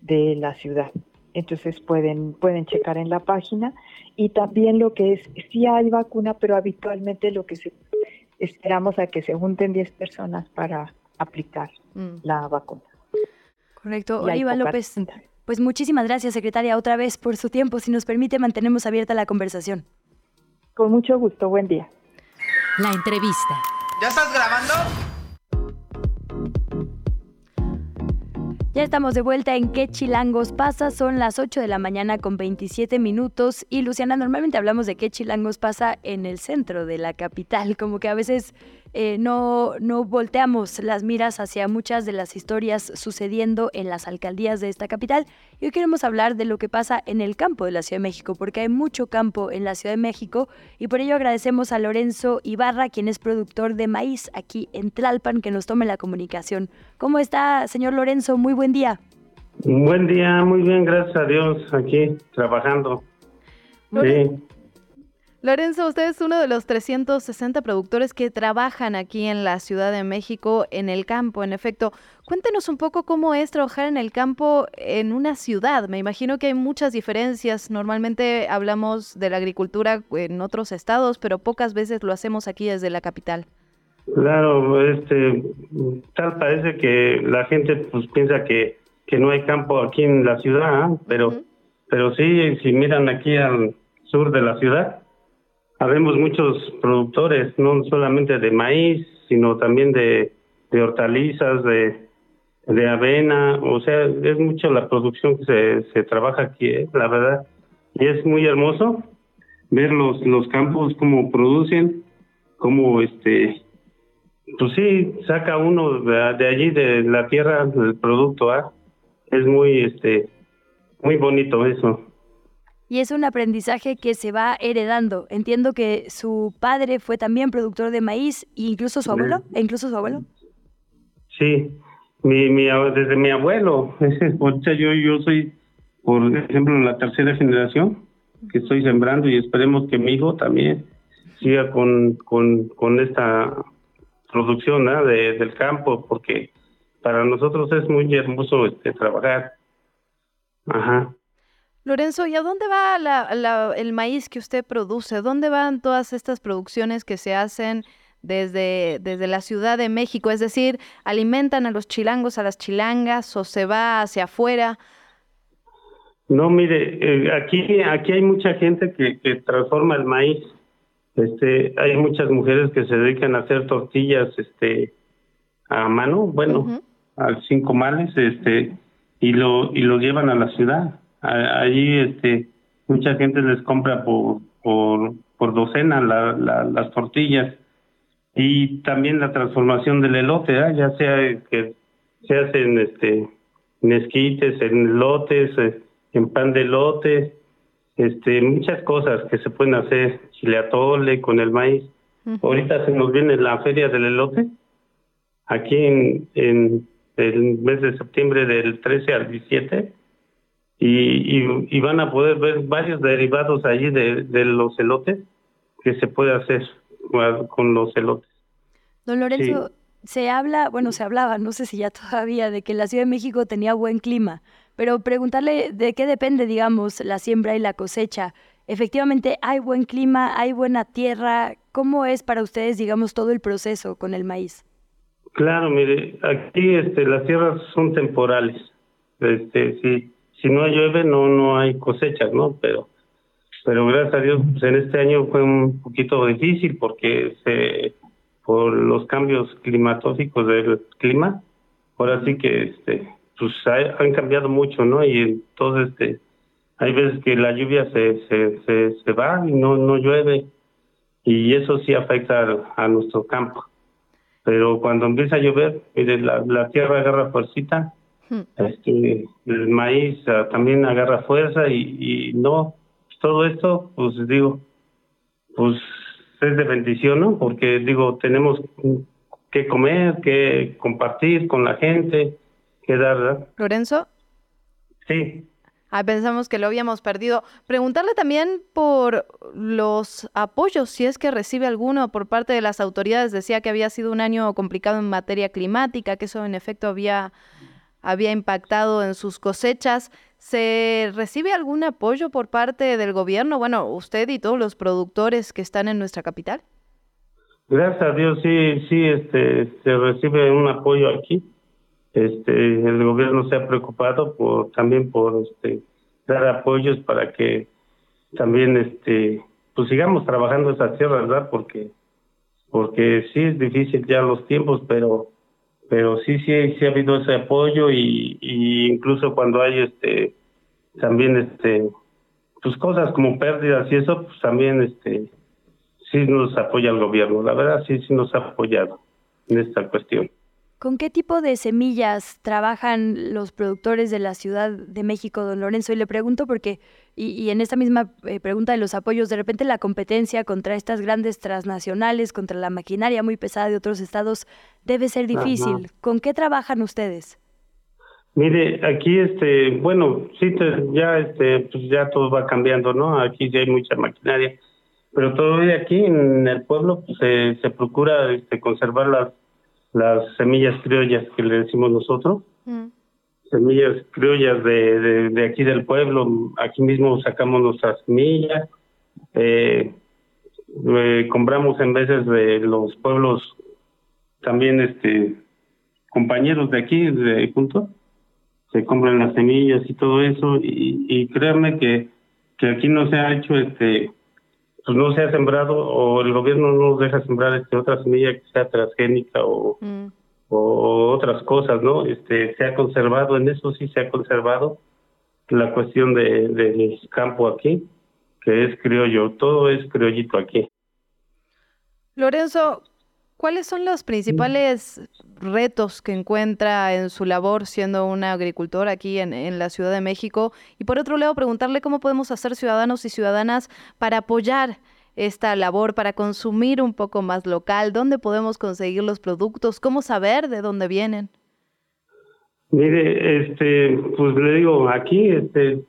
de la ciudad. Entonces pueden, pueden checar en la página y también lo que es, sí hay vacuna, pero habitualmente lo que se, esperamos a que se junten 10 personas para aplicar mm. la vacuna. Correcto. Oliva López, pues muchísimas gracias, secretaria, otra vez por su tiempo. Si nos permite, mantenemos abierta la conversación. Con mucho gusto, buen día. La entrevista. ¿Ya estás grabando? Ya estamos de vuelta en ¿Qué chilangos pasa? Son las 8 de la mañana con 27 minutos. Y Luciana, normalmente hablamos de qué chilangos pasa en el centro de la capital, como que a veces eh, no, no volteamos las miras hacia muchas de las historias sucediendo en las alcaldías de esta capital. Y hoy queremos hablar de lo que pasa en el campo de la Ciudad de México, porque hay mucho campo en la Ciudad de México y por ello agradecemos a Lorenzo Ibarra, quien es productor de maíz aquí en Tlalpan, que nos tome la comunicación. ¿Cómo está, señor Lorenzo? Muy buen día. Buen día, muy bien, gracias a Dios, aquí trabajando. Sí. Lorenzo, usted es uno de los 360 productores que trabajan aquí en la Ciudad de México en el campo, en efecto. Cuéntenos un poco cómo es trabajar en el campo en una ciudad. Me imagino que hay muchas diferencias. Normalmente hablamos de la agricultura en otros estados, pero pocas veces lo hacemos aquí desde la capital. Claro, este, tal parece que la gente pues piensa que, que no hay campo aquí en la ciudad, ¿eh? pero, pero sí, si miran aquí al sur de la ciudad, Habemos muchos productores, no solamente de maíz, sino también de, hortalizas, de, avena, o sea, es mucho la producción que se, trabaja aquí, ¿eh? la verdad. Y es muy hermoso ver los, los campos, cómo producen, cómo, este, pues sí, saca uno de, allí, de la tierra, el producto, ¿ah? Es muy, este, muy bonito eso y es un aprendizaje que se va heredando. Entiendo que su padre fue también productor de maíz, e incluso su abuelo, e incluso su abuelo. Sí, mi, mi, desde mi abuelo. yo, yo soy, por ejemplo, la tercera generación que estoy sembrando y esperemos que mi hijo también siga con, con, con esta producción de, del campo, porque para nosotros es muy hermoso este, trabajar. Ajá. Lorenzo, ¿y a dónde va el maíz que usted produce? ¿Dónde van todas estas producciones que se hacen desde, desde la Ciudad de México? Es decir, ¿alimentan a los chilangos, a las chilangas o se va hacia afuera? No, mire, eh, aquí, aquí hay mucha gente que, que transforma el maíz. Este, hay muchas mujeres que se dedican a hacer tortillas este, a mano, bueno, a cinco males, este, y lo, y lo llevan a la ciudad allí este mucha gente les compra por por, por docena las tortillas. Y también la transformación del elote ya sea que se hacen este en esquites en lotes eh, en pan de elote este muchas cosas que se pueden hacer chile atole con el maíz. Ahorita se nos viene la feria del elote aquí en en el mes de septiembre del 13 al 17 y, y, van a poder ver varios derivados allí de, de los elotes que se puede hacer con los elotes. Don Lorenzo, se habla, bueno, se hablaba, no sé si ya todavía, de que la Ciudad de México tenía buen clima, pero preguntarle de qué depende, digamos, la siembra y la cosecha. Efectivamente, ¿hay buen clima, hay buena tierra? ¿Cómo es para ustedes, digamos, todo el proceso con el maíz? Claro, mire, aquí este, las tierras son temporales. Este, sí, si no llueve no no hay cosechas, ¿no? Pero pero gracias a Dios pues, en este año fue un poquito difícil porque se por los cambios climatológicos del clima, ahora sí que este pues han cambiado mucho, ¿no? Y entonces este hay veces que la lluvia se se se, se va y no no llueve y eso sí afecta a, nuestro campo. Pero cuando empieza a llover, la, la tierra agarra fuercita este, el maíz ah, también agarra fuerza y, no, todo esto, pues digo, pues es de bendición, ¿no? Porque digo, tenemos que comer, que compartir con la gente, que dar, ¿verdad? Lorenzo. Sí. Ah, pensamos que lo habíamos perdido. Preguntarle también por los apoyos, si es que recibe alguno por parte de las autoridades. Decía que había sido un año complicado en materia climática, que eso en efecto había había impactado en sus cosechas. ¿Se recibe algún apoyo por parte del gobierno? Bueno, usted y todos los productores que están en nuestra capital. Gracias a Dios, sí, sí, este, se recibe un apoyo aquí. Este, el gobierno se ha preocupado por también por este, dar apoyos para que también este, pues sigamos trabajando esa tierra, ¿verdad? Porque porque sí es difícil ya los tiempos, pero pero sí, sí, sí ha habido ese apoyo y, incluso cuando hay este también este pues cosas como pérdidas y eso, pues también este sí nos apoya el gobierno. La verdad sí, sí nos ha apoyado en esta cuestión. ¿Con qué tipo de semillas trabajan los productores de la Ciudad de México, don Lorenzo? Y le pregunto porque, y, y en esta misma eh, pregunta de los apoyos, de repente la competencia contra estas grandes transnacionales, contra la maquinaria muy pesada de otros estados, debe ser difícil. Ajá. ¿Con qué trabajan ustedes? Mire, aquí este, bueno, sí ya este pues ya todo va cambiando, ¿no? Aquí ya hay mucha maquinaria, pero todavía aquí en el pueblo pues, se, se procura este conservar las las semillas criollas que le decimos nosotros, semillas criollas de, de, de aquí del pueblo, aquí mismo sacamos nuestras semillas, eh, eh, compramos en veces de los pueblos también este compañeros de aquí, de juntos, se compran las semillas y todo eso y, y créanme que, que aquí no se ha hecho este no se ha sembrado o el gobierno no nos deja sembrar este otra semilla que sea transgénica o, o otras cosas no este se ha conservado en eso sí se ha conservado la cuestión de del campo aquí que es criollo todo es criollito aquí. Lorenzo, ¿cuáles son los principales retos que encuentra en su labor siendo un agricultor aquí en, en la Ciudad de México? Y por otro lado, preguntarle cómo podemos hacer ciudadanos y ciudadanas para apoyar esta labor, para consumir un poco más local, dónde podemos conseguir los productos, cómo saber de dónde vienen. Mire, este, pues le digo, aquí, este,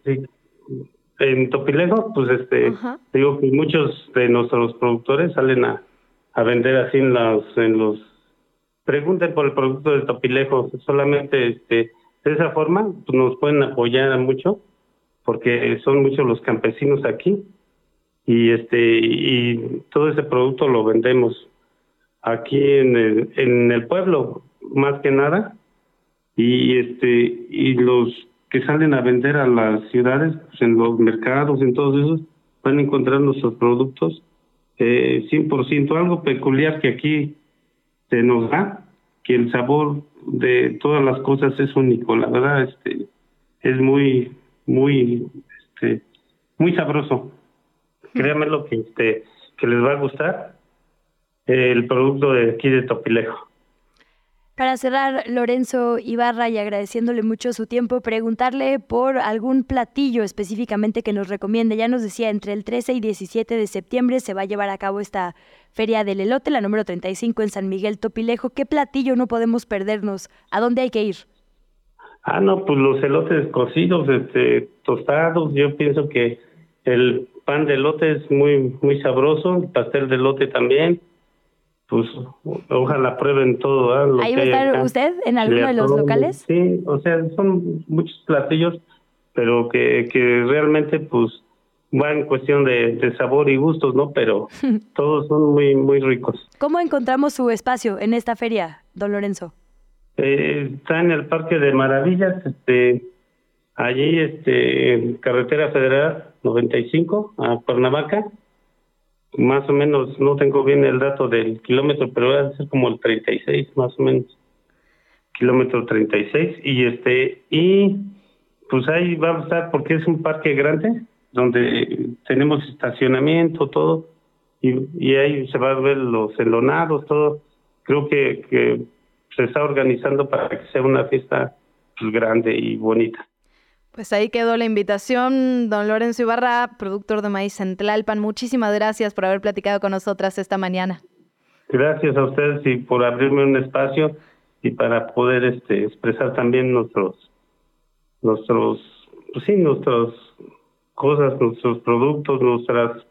en Topilejo, pues este, digo que muchos de nuestros productores salen a, a vender así en los, en los, pregunten por el producto de Topilejo, solamente este, de esa forma pues, nos pueden apoyar mucho, porque son muchos los campesinos aquí, y este, y todo ese producto lo vendemos aquí en el, en el pueblo, más que nada, y este y los que salen a vender a las ciudades pues en los mercados en todos esos van a encontrar nuestros productos eh, 100% algo peculiar que aquí se nos da que el sabor de todas las cosas es único. La verdad este es muy muy este muy sabroso. Créanme lo que este que les va a gustar el producto de aquí de Topilejo Para cerrar, Lorenzo Ibarra, y agradeciéndole mucho su tiempo, preguntarle por algún platillo específicamente que nos recomiende. Ya nos decía, entre el 13 y 17 de septiembre se va a llevar a cabo esta Feria del Elote, la número 35 en San Miguel Topilejo. ¿Qué platillo no podemos perdernos? ¿A dónde hay que ir? Ah, no, pues los elotes cocidos, este, tostados, yo pienso que el pan de elote es muy, muy sabroso, el pastel de elote también, pues ojalá prueben todo. Lo ¿Ahí que va a estar usted en alguno de los locales? Sí, o sea, son muchos platillos, pero que, que realmente pues va en cuestión de, de sabor y gustos, ¿no? Pero todos son muy, muy ricos. ¿Cómo encontramos su espacio en esta feria, don Lorenzo? Eh, está en el Parque de Maravillas, este, allí, este, en Carretera Federal 95, a Cuernavaca. Más o menos, no tengo bien el dato del kilómetro, pero va a ser como el 36, más o menos. Kilómetro 36. Y este, y pues ahí va a estar, porque es un parque grande, donde tenemos estacionamiento, todo. Y, y ahí se va a ver los enlonados, todo. Creo que, que se está organizando para que sea una fiesta pues, grande y bonita. Pues ahí quedó la invitación, don Lorenzo Ibarra, productor de maíz en Tlalpan. Muchísimas gracias por haber platicado con nosotras esta mañana. Gracias a ustedes y por abrirme un espacio y para poder este, expresar también nuestros, nuestros, pues sí, nuestras cosas, nuestros productos, nuestras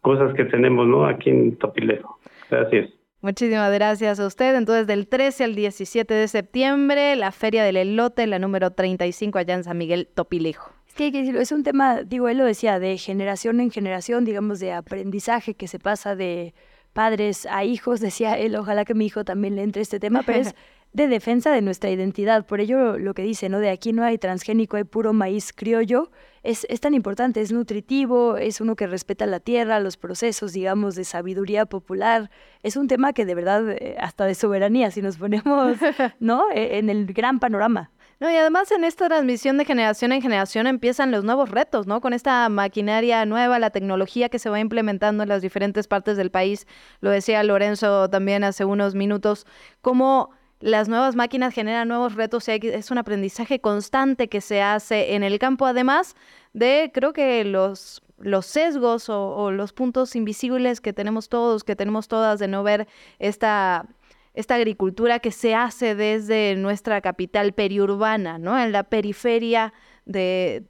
cosas que tenemos, ¿no? Aquí en Topilejo. Gracias. Muchísimas gracias a usted. Entonces, del 13 al 17 de septiembre, la Feria del Elote, la número 35 allá en San Miguel Topilejo. Es que hay que decirlo, es un tema, digo, él lo decía, de generación en generación, digamos, de aprendizaje que se pasa de padres a hijos, decía él, ojalá que mi hijo también le entre este tema, pero es de defensa de nuestra identidad. Por ello lo que dice, ¿no? De aquí no hay transgénico, hay puro maíz criollo, es, es tan importante, es nutritivo, es uno que respeta la tierra, los procesos, digamos, de sabiduría popular. Es un tema que de verdad, eh, hasta de soberanía, si nos ponemos, ¿no? E- En el gran panorama. No, y además en esta transmisión de generación en generación empiezan los nuevos retos, ¿no? Con esta maquinaria nueva, la tecnología que se va implementando en las diferentes partes del país. Lo decía Lorenzo también hace unos minutos, cómo las nuevas máquinas generan nuevos retos y es un aprendizaje constante que se hace en el campo, además de, creo que los sesgos o, los puntos invisibles que tenemos todos, que tenemos todas de no ver esta esta agricultura que se hace desde nuestra capital periurbana, ¿no? En la periferia de,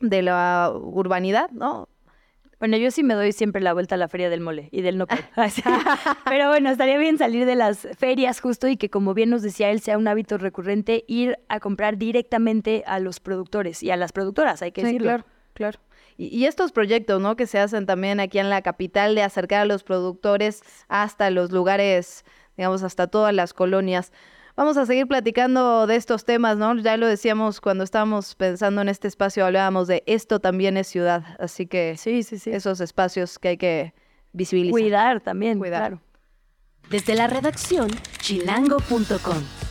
de la urbanidad, ¿no? Bueno, yo sí me doy siempre la vuelta a la feria del mole y del nopal. Así. Pero bueno, estaría bien salir de las ferias justo y que como bien nos decía él, sea un hábito recurrente ir a comprar directamente a los productores y a las productoras, hay que Sí, decirlo. claro, claro. Y estos proyectos, ¿no? Que se hacen también aquí en la capital de acercar a los productores hasta los lugares, digamos, hasta todas las colonias. Vamos a seguir platicando de estos temas, ¿no? Ya lo decíamos cuando estábamos pensando en este espacio, hablábamos de esto también es ciudad, así que sí, sí, sí. esos espacios que hay que visibilizar. Cuidar también, Cuidar. claro. Desde la redacción, chilango.com.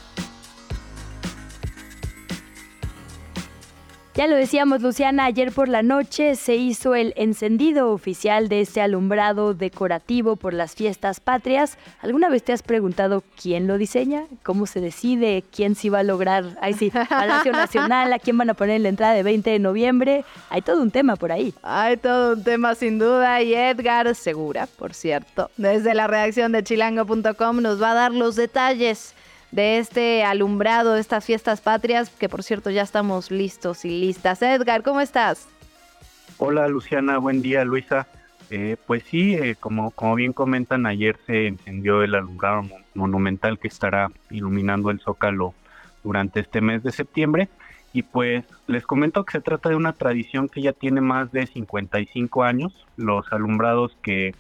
Ya lo decíamos, Luciana, ayer por la noche se hizo el encendido oficial de este alumbrado decorativo por las fiestas patrias. ¿Alguna vez te has preguntado quién lo diseña? ¿Cómo se decide? ¿Quién sí va a lograr? Ahí sí, Palacio Nacional, ¿a quién van a poner en la entrada de 20 de noviembre? Hay todo un tema por ahí. Hay todo un tema sin duda y Edgar Segura, por cierto, desde la redacción de chilango.com nos va a dar los detalles de este alumbrado, de estas fiestas patrias, que por cierto ya estamos listos y listas. Edgar, ¿cómo estás? Hola Luciana, buen día Luisa. Eh, pues sí, eh, como, como bien comentan, ayer se encendió el alumbrado mon- monumental que estará iluminando el Zócalo durante este mes de septiembre. Y pues les comento que se trata de una tradición que ya tiene más de 55 años. Los alumbrados que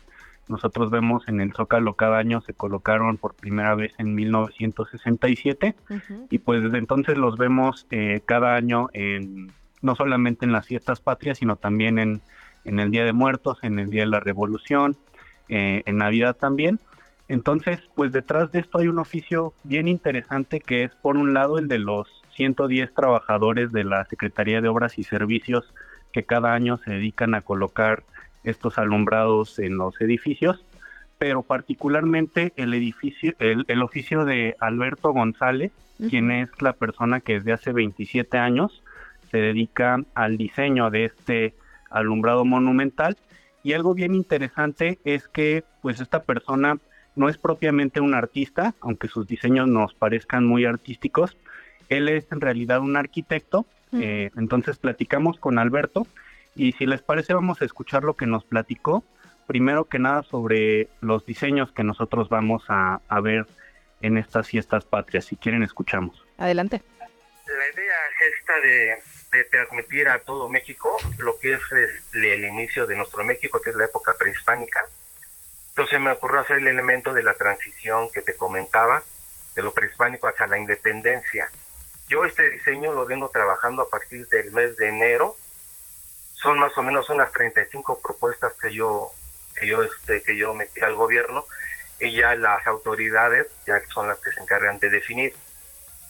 nosotros vemos en el Zócalo cada año se colocaron por primera vez en 1967 y pues desde entonces los vemos eh, cada año en no solamente en las fiestas patrias sino también en, en el Día de Muertos, en el Día de la Revolución, eh, en Navidad también. Entonces, pues detrás de esto hay un oficio bien interesante que es por un lado el de los 110 trabajadores de la Secretaría de Obras y Servicios que cada año se dedican a colocar estos alumbrados en los edificios, pero particularmente el edificio, el, el oficio de Alberto González, quien es la persona que desde hace 27 años se dedica al diseño de este alumbrado monumental. Y algo bien interesante es que pues esta persona no es propiamente un artista, aunque sus diseños nos parezcan muy artísticos. Él es en realidad un arquitecto. Eh, entonces platicamos con Alberto y si les parece vamos a escuchar lo que nos platicó. Primero que nada sobre los diseños que nosotros vamos a, a ver en estas fiestas patrias. Si quieren escuchamos. Adelante. La idea es esta de, de transmitir a todo México lo que es el, el inicio de nuestro México, que es la época prehispánica. Entonces me ocurrió hacer el elemento de la transición que te comentaba, de lo prehispánico hacia la independencia. Yo este diseño lo vengo trabajando a partir del mes de enero. Son más o menos unas 35 propuestas que yo que yo este que yo metí al gobierno y ya las autoridades ya son las que se encargan de definir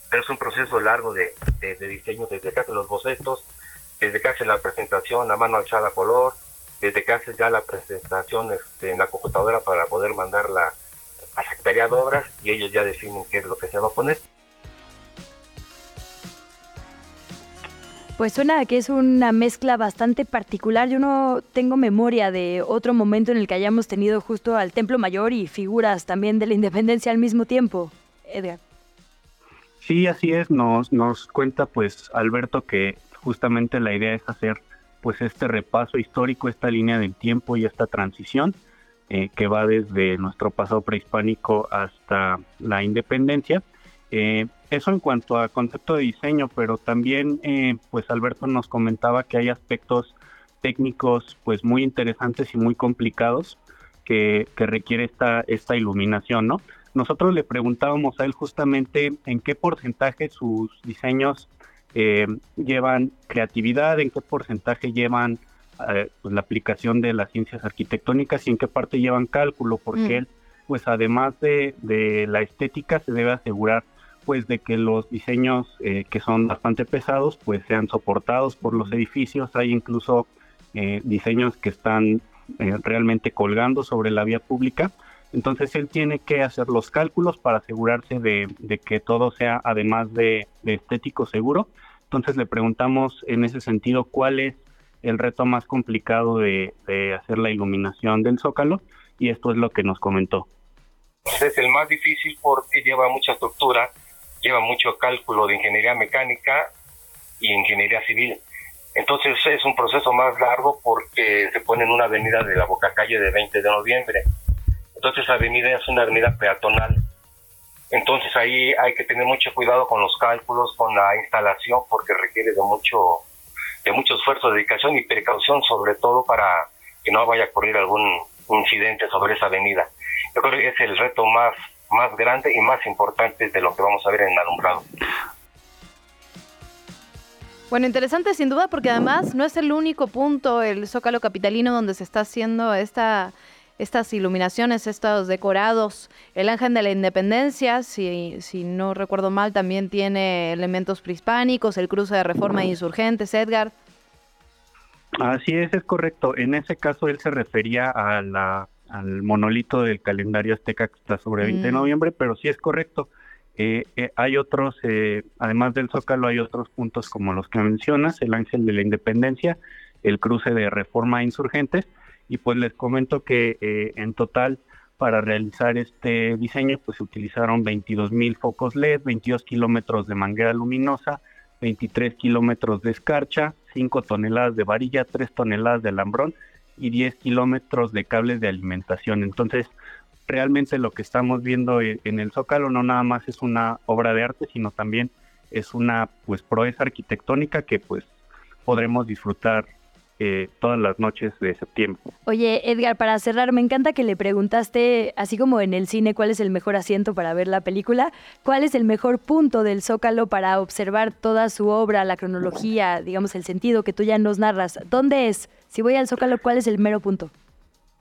pero es un proceso largo de, de, diseño, desde que hacen los bocetos, desde que hacen la presentación a mano alzada a color, desde que hacen ya la presentación este, en la computadora para poder mandarla a la Secretaría de Obras y ellos ya definen qué es lo que se va a poner. Pues suena que es una mezcla bastante particular. Yo no tengo memoria de otro momento en el que hayamos tenido justo al Templo Mayor y figuras también de la independencia al mismo tiempo. Edgar. Sí, así es. Nos, nos cuenta pues Alberto que justamente la idea es hacer pues este repaso histórico, esta línea del tiempo y esta transición eh, que va desde nuestro pasado prehispánico hasta la independencia. Eh, eso en cuanto a concepto de diseño, pero también eh, pues Alberto nos comentaba que hay aspectos técnicos pues muy interesantes y muy complicados que, que requiere esta, esta iluminación, ¿no? Nosotros le preguntábamos a él justamente en qué porcentaje sus diseños eh, llevan creatividad, en qué porcentaje llevan eh, pues, la aplicación de las ciencias arquitectónicas y en qué parte llevan cálculo, porque Mm. pues además de, de la estética se debe asegurar pues de que los diseños eh, que son bastante pesados pues sean soportados por los edificios, hay incluso eh, diseños que están eh, realmente colgando sobre la vía pública, entonces él tiene que hacer los cálculos para asegurarse de, que todo sea además de, estético seguro, entonces le preguntamos en ese sentido cuál es el reto más complicado de hacer la iluminación del zócalo y esto es lo que nos comentó. Es el más difícil porque lleva mucha estructura, lleva mucho cálculo de ingeniería mecánica y ingeniería civil. Entonces es un proceso más largo porque se pone en una avenida de la Boca Calle de 20 de noviembre. Entonces la avenida es una avenida peatonal. Entonces ahí hay que tener mucho cuidado con los cálculos, con la instalación, porque requiere de mucho, de mucho esfuerzo, dedicación y precaución, sobre todo para que no vaya a ocurrir algún incidente sobre esa avenida. Yo creo que es el reto más, más grande y más importante de lo que vamos a ver en el alumbrado. Bueno, interesante sin duda porque además no es el único punto, el Zócalo Capitalino, donde se está haciendo esta, estas iluminaciones, estos decorados. El Ángel de la Independencia, si, si no recuerdo mal, también tiene elementos prehispánicos, el cruce de Reforma e Insurgentes, Edgar. Así es, es correcto. En ese caso él se refería a la, al monolito del calendario azteca que está sobre 20 de Mm. noviembre, pero sí es correcto. Eh, eh, hay otros, eh, además del Zócalo, hay otros puntos como los que mencionas, el Ángel de la Independencia, el cruce de Reforma e Insurgentes, y pues les comento que eh, en total para realizar este diseño pues se utilizaron 22 mil focos LED, 22 kilómetros de manguera luminosa, 23 kilómetros de escarcha, 5 toneladas de varilla, 3 toneladas de alambrón y 10 kilómetros de cables de alimentación. Entonces, realmente lo que estamos viendo e- en el Zócalo no nada más es una obra de arte, sino también es una pues proeza arquitectónica que pues podremos disfrutar eh, todas las noches de septiembre. Oye, Edgar, para cerrar, me encanta que le preguntaste, así como en el cine, cuál es el mejor asiento para ver la película, cuál es el mejor punto del Zócalo para observar toda su obra, la cronología, digamos, el sentido que tú ya nos narras. ¿Dónde es? Si voy al Zócalo, ¿cuál es el mero punto?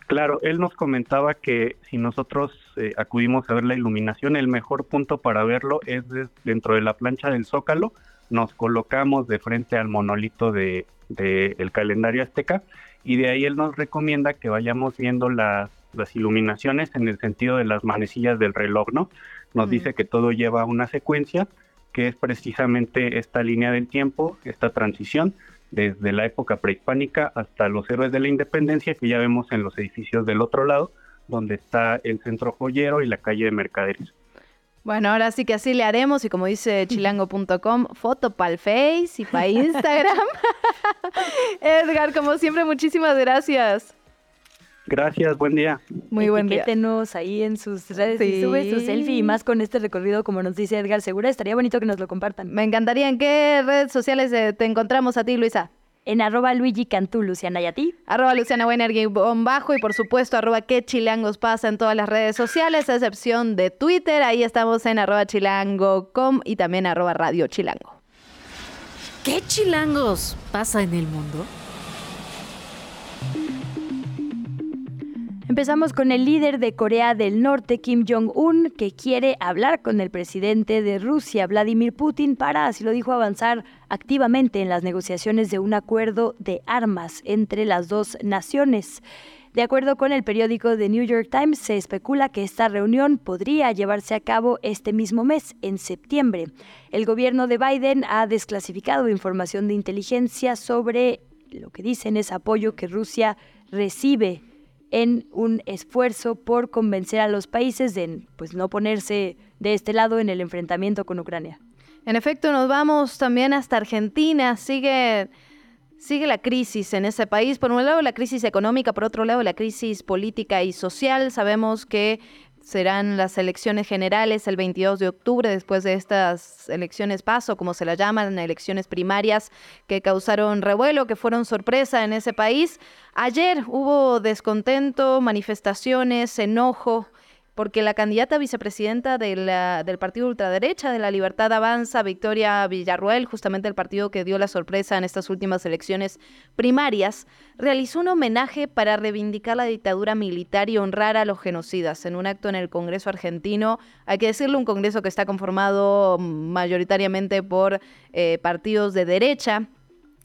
Claro, él nos comentaba que si nosotros eh, acudimos a ver la iluminación, el mejor punto para verlo es dentro de la plancha del Zócalo. Nos colocamos de frente al monolito de, de el calendario azteca y de ahí él nos recomienda que vayamos viendo las, las iluminaciones en el sentido de las manecillas del reloj, ¿no? Nos dice que todo lleva una secuencia que es precisamente esta línea del tiempo, esta transición desde la época prehispánica hasta los héroes de la independencia que ya vemos en los edificios del otro lado, donde está el centro joyero y la calle de mercaderes. Bueno, ahora sí que así le haremos y como dice chilango.com, foto para el Face y para Instagram. Edgar, como siempre, muchísimas gracias. Gracias, buen día. Muy buen día. Etiquétenos ahí en sus redes y sube su selfie y más con este recorrido, como nos dice Edgar Segura, estaría bonito que nos lo compartan. Me encantaría. ¿En qué redes sociales eh, te encontramos a ti, Luisa? En arroba Luigi Cantú, Luciana, ¿y a ti? Arroba Luciana Weiner, guion bajo y por supuesto arroba qué chilangos pasa en todas las redes sociales, a excepción de Twitter. Ahí estamos en arroba chilango.com y también arroba radio chilango. ¿Qué chilangos pasa en el mundo? Empezamos con el líder de Corea del Norte, Kim Jong-un, que quiere hablar con el presidente de Rusia, Vladimir Putin, para, así lo dijo, avanzar activamente en las negociaciones de un acuerdo de armas entre las dos naciones. De acuerdo con el periódico The New York Times, se especula que esta reunión podría llevarse a cabo este mismo mes, en septiembre. El gobierno de Biden ha desclasificado información de inteligencia sobre lo que dicen es apoyo que Rusia recibe en un esfuerzo por convencer a los países de pues, no ponerse de este lado en el enfrentamiento con Ucrania. En efecto, nos vamos también hasta Argentina. Sigue, sigue la crisis en ese país. Por un lado, la crisis económica, por otro lado, la crisis política y social. Sabemos que serán las elecciones generales el 22 de octubre, después de estas elecciones paso, como se las llaman, elecciones primarias que causaron revuelo, que fueron sorpresa en ese país. Ayer hubo descontento, manifestaciones, enojo porque la candidata vicepresidenta de la- del partido ultraderecha de la Libertad Avanza, Victoria Villarruel, justamente el partido que dio la sorpresa en estas últimas elecciones primarias, realizó un homenaje para reivindicar la dictadura militar y honrar a los genocidas en un acto en el Congreso argentino. Hay que decirlo, un Congreso que está conformado mayoritariamente por eh, partidos de derecha.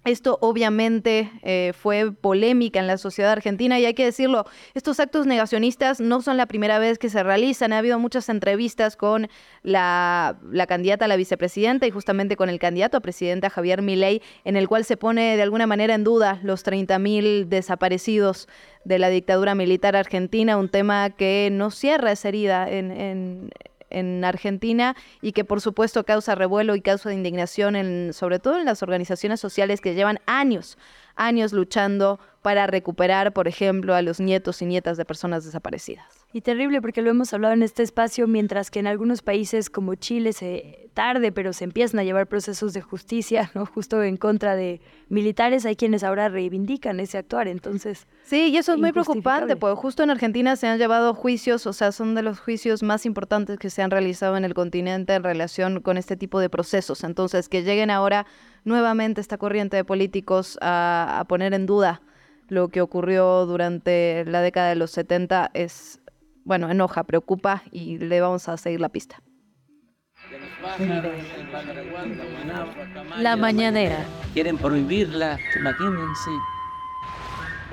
Esto obviamente eh, fue polémica en la sociedad argentina y hay que decirlo, estos actos negacionistas no son la primera vez que se realizan. Ha habido muchas entrevistas con la, la candidata a la vicepresidenta y justamente con el candidato a presidenta Javier Milei, en el cual se pone de alguna manera en duda los 30.000 desaparecidos de la dictadura militar argentina, un tema que no cierra esa herida en, en- en Argentina y que por supuesto causa revuelo y causa indignación, en, sobre todo en las organizaciones sociales que llevan años, años luchando para recuperar, por ejemplo, a los nietos y nietas de personas desaparecidas. Y terrible porque lo hemos hablado en este espacio, mientras que en algunos países como Chile se tarde, pero se empiezan a llevar procesos de justicia, ¿no? Justo en contra de militares, hay quienes ahora reivindican ese actuar, entonces... Sí, y eso es muy preocupante, porque justo en Argentina se han llevado juicios, o sea, son de los juicios más importantes que se han realizado en el continente en relación con este tipo de procesos. Entonces, que lleguen ahora nuevamente esta corriente de políticos a, a poner en duda lo que ocurrió durante la década de los 70 es, bueno, enoja, preocupa y le vamos a seguir la pista. La mañanera. Quieren prohibirla, imagínense.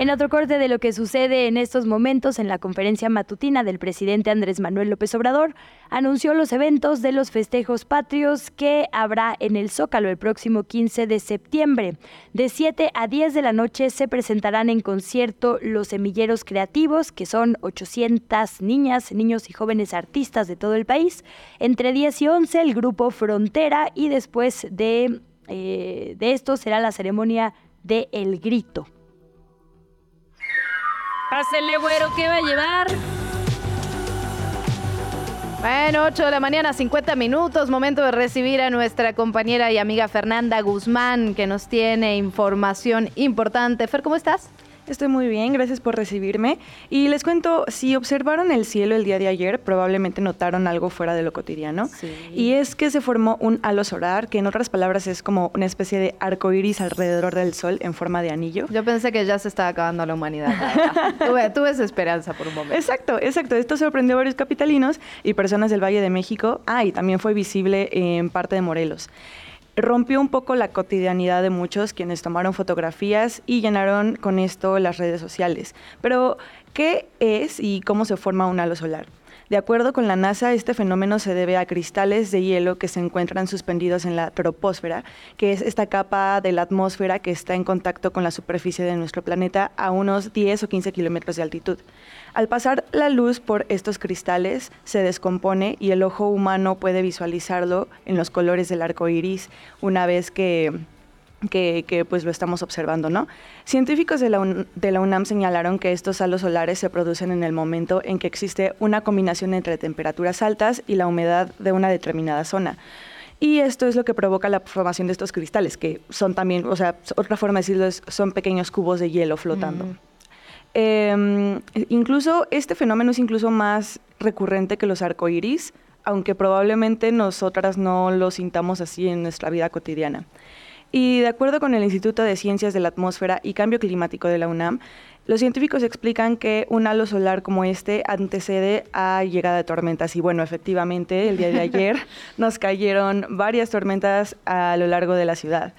En otro corte de lo que sucede en estos momentos en la conferencia matutina del presidente Andrés Manuel López Obrador, anunció los eventos de los festejos patrios que habrá en el Zócalo el próximo 15 de septiembre. De 7 a 10 de la noche se presentarán en concierto Los Semilleros Creativos, que son 800 niñas, niños y jóvenes artistas de todo el país. Entre 10 y 11 el grupo Frontera y después de, eh, de esto será la ceremonia de El Grito. Pásele, güero, ¿qué va a llevar? Bueno, 8 de la mañana, 50 minutos, momento de recibir a nuestra compañera y amiga Fernanda Guzmán, que nos tiene información importante. Fer, ¿cómo estás? Estoy muy bien, gracias por recibirme. Y les cuento, si observaron el cielo el día de ayer, probablemente notaron algo fuera de lo cotidiano. Y es que se formó un halo solar, que en otras palabras es como una especie de arco iris alrededor del sol en forma de anillo. Yo pensé que ya se estaba acabando la humanidad. la tuve, tuve esa esperanza por un momento. Exacto, exacto. Esto sorprendió a varios capitalinos y personas del Valle de México. Ah, y también fue visible en parte de Morelos. Rompió un poco la cotidianidad de muchos quienes tomaron fotografías y llenaron con esto las redes sociales. Pero, ¿qué es y cómo se forma un halo solar? De acuerdo con la NASA, este fenómeno se debe a cristales de hielo que se encuentran suspendidos en la troposfera, que es esta capa de la atmósfera que está en contacto con la superficie de nuestro planeta a unos 10 o 15 kilómetros de altitud. Al pasar la luz por estos cristales, se descompone y el ojo humano puede visualizarlo en los colores del arco iris una vez que que, pues lo estamos observando, ¿no? Científicos de la, Un- de la UNAM señalaron que estos halos solares se producen en el momento en que existe una combinación entre temperaturas altas y la humedad de una determinada zona. Y esto es lo que provoca la formación de estos cristales, que son también, o sea, otra forma de decirlo es, son pequeños cubos de hielo flotando. Eh, incluso este fenómeno es incluso más recurrente que los arcoíris, aunque probablemente nosotras no lo sintamos así en nuestra vida cotidiana. Y de acuerdo con el Instituto de Ciencias de la Atmósfera y Cambio Climático de la UNAM, los científicos explican que un halo solar como este antecede a llegada de tormentas. Y bueno, efectivamente, el día de ayer nos cayeron varias tormentas a lo largo de la ciudad.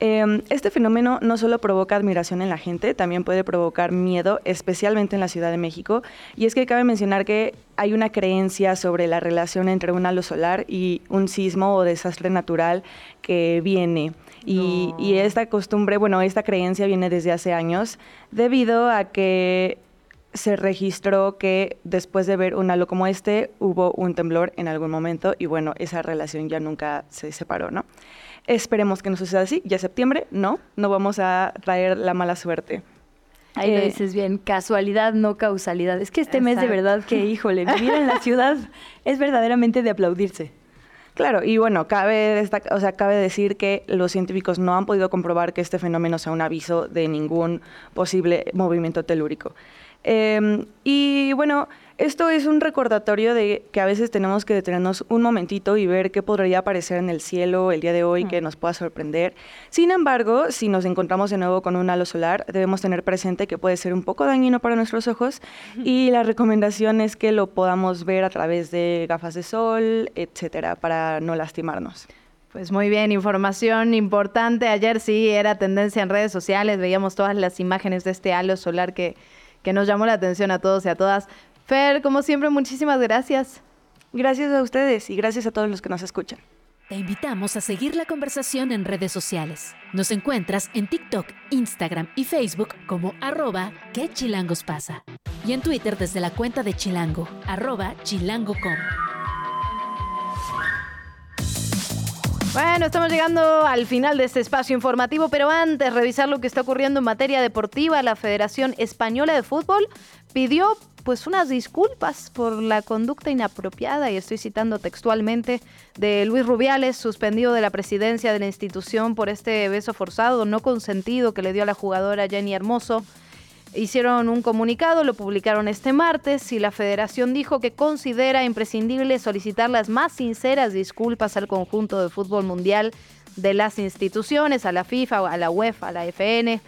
Eh, este fenómeno no solo provoca admiración en la gente, también puede provocar miedo, especialmente en la Ciudad de México. Y es que cabe mencionar que hay una creencia sobre la relación entre un halo solar y un sismo o desastre natural que viene. Y, y esta costumbre, bueno, esta creencia viene desde hace años debido a que se registró que después de ver un halo como este hubo un temblor en algún momento y bueno, esa relación ya nunca se separó, ¿no? Esperemos que no suceda así, ya es septiembre, no, no vamos a traer la mala suerte. Ahí lo Eh, dices bien, casualidad, no causalidad. Es que este mes de verdad que, híjole, vivir en la ciudad es verdaderamente de aplaudirse. Claro, y bueno, cabe, o sea, cabe decir que los científicos no han podido comprobar que este fenómeno sea un aviso de ningún posible movimiento telúrico. Em, y bueno, esto es un recordatorio de que a veces tenemos que detenernos un momentito y ver qué podría aparecer en el cielo el día de hoy que nos pueda sorprender. Sin embargo, si nos encontramos de nuevo con un halo solar, debemos tener presente que puede ser un poco dañino para nuestros ojos y la recomendación es que lo podamos ver a través de gafas de sol, etcétera, para no lastimarnos. Pues muy bien, información importante. Ayer sí era tendencia en redes sociales, veíamos todas las imágenes de este halo solar que, que nos llamó la atención a todos y a todas. Fer, como siempre, muchísimas gracias. Gracias a ustedes y gracias a todos los que nos escuchan. Te invitamos a seguir la conversación en redes sociales. Nos encuentras en TikTok, Instagram y Facebook como arroba que chilangos pasa. Y en Twitter desde la cuenta de Chilango, arroba chilango.com. Bueno, estamos llegando al final de este espacio informativo, pero antes revisar lo que está ocurriendo en materia deportiva, la Federación Española de Fútbol pidió pues unas disculpas por la conducta inapropiada, y estoy citando textualmente, de Luis Rubiales, suspendido de la presidencia de la institución por este beso forzado no consentido que le dio a la jugadora Jenny Hermoso. Hicieron un comunicado, lo publicaron este martes y la federación dijo que considera imprescindible solicitar las más sinceras disculpas al conjunto de fútbol mundial de las instituciones, a la FIFA, a la UEFA, a la FN,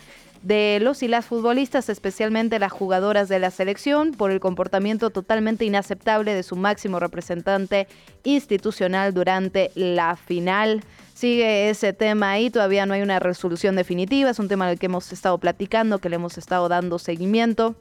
de los y las futbolistas, especialmente las jugadoras de la selección, por el comportamiento totalmente inaceptable de su máximo representante institucional durante la final. Sigue ese tema ahí, todavía no hay una resolución definitiva, es un tema del que hemos estado platicando, que le hemos estado dando seguimiento.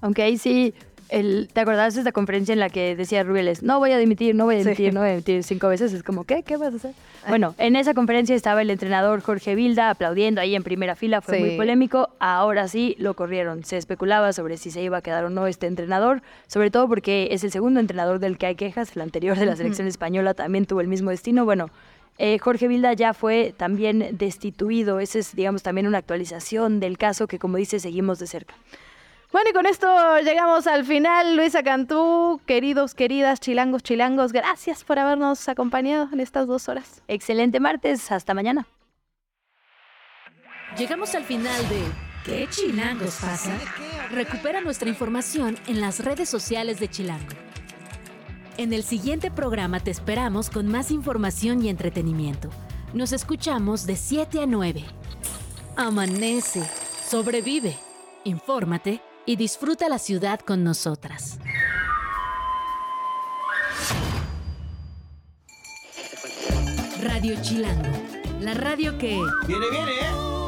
Aunque ahí sí el, ¿te acordás de esta conferencia en la que decía Rubiales, no voy a dimitir, no voy a dimitir, no voy a dimitir cinco veces? Es como, ¿qué? ¿Qué vas a hacer? Bueno, en esa conferencia estaba el entrenador Jorge Vilda aplaudiendo ahí en primera fila, fue muy polémico. Ahora sí lo corrieron. Se especulaba sobre si se iba a quedar o no este entrenador, sobre todo porque es el segundo entrenador del que hay quejas. El anterior de la selección española también tuvo el mismo destino. Bueno, eh, Jorge Vilda ya fue también destituido. Esa es, digamos, también una actualización del caso que, como dice, seguimos de cerca. Bueno, y con esto llegamos al final. Luisa Cantú, queridos, queridas, chilangos, chilangos, gracias por habernos acompañado en estas dos horas. Excelente martes, hasta mañana. Llegamos al final de ¿Qué chilangos pasa? Recupera nuestra información en las redes sociales de Chilango. En el siguiente programa te esperamos con más información y entretenimiento. Nos escuchamos de 7 a 9. Amanece, sobrevive, infórmate y disfruta la ciudad con nosotras. Radio Chilango, la radio que... Viene, viene, ¿eh?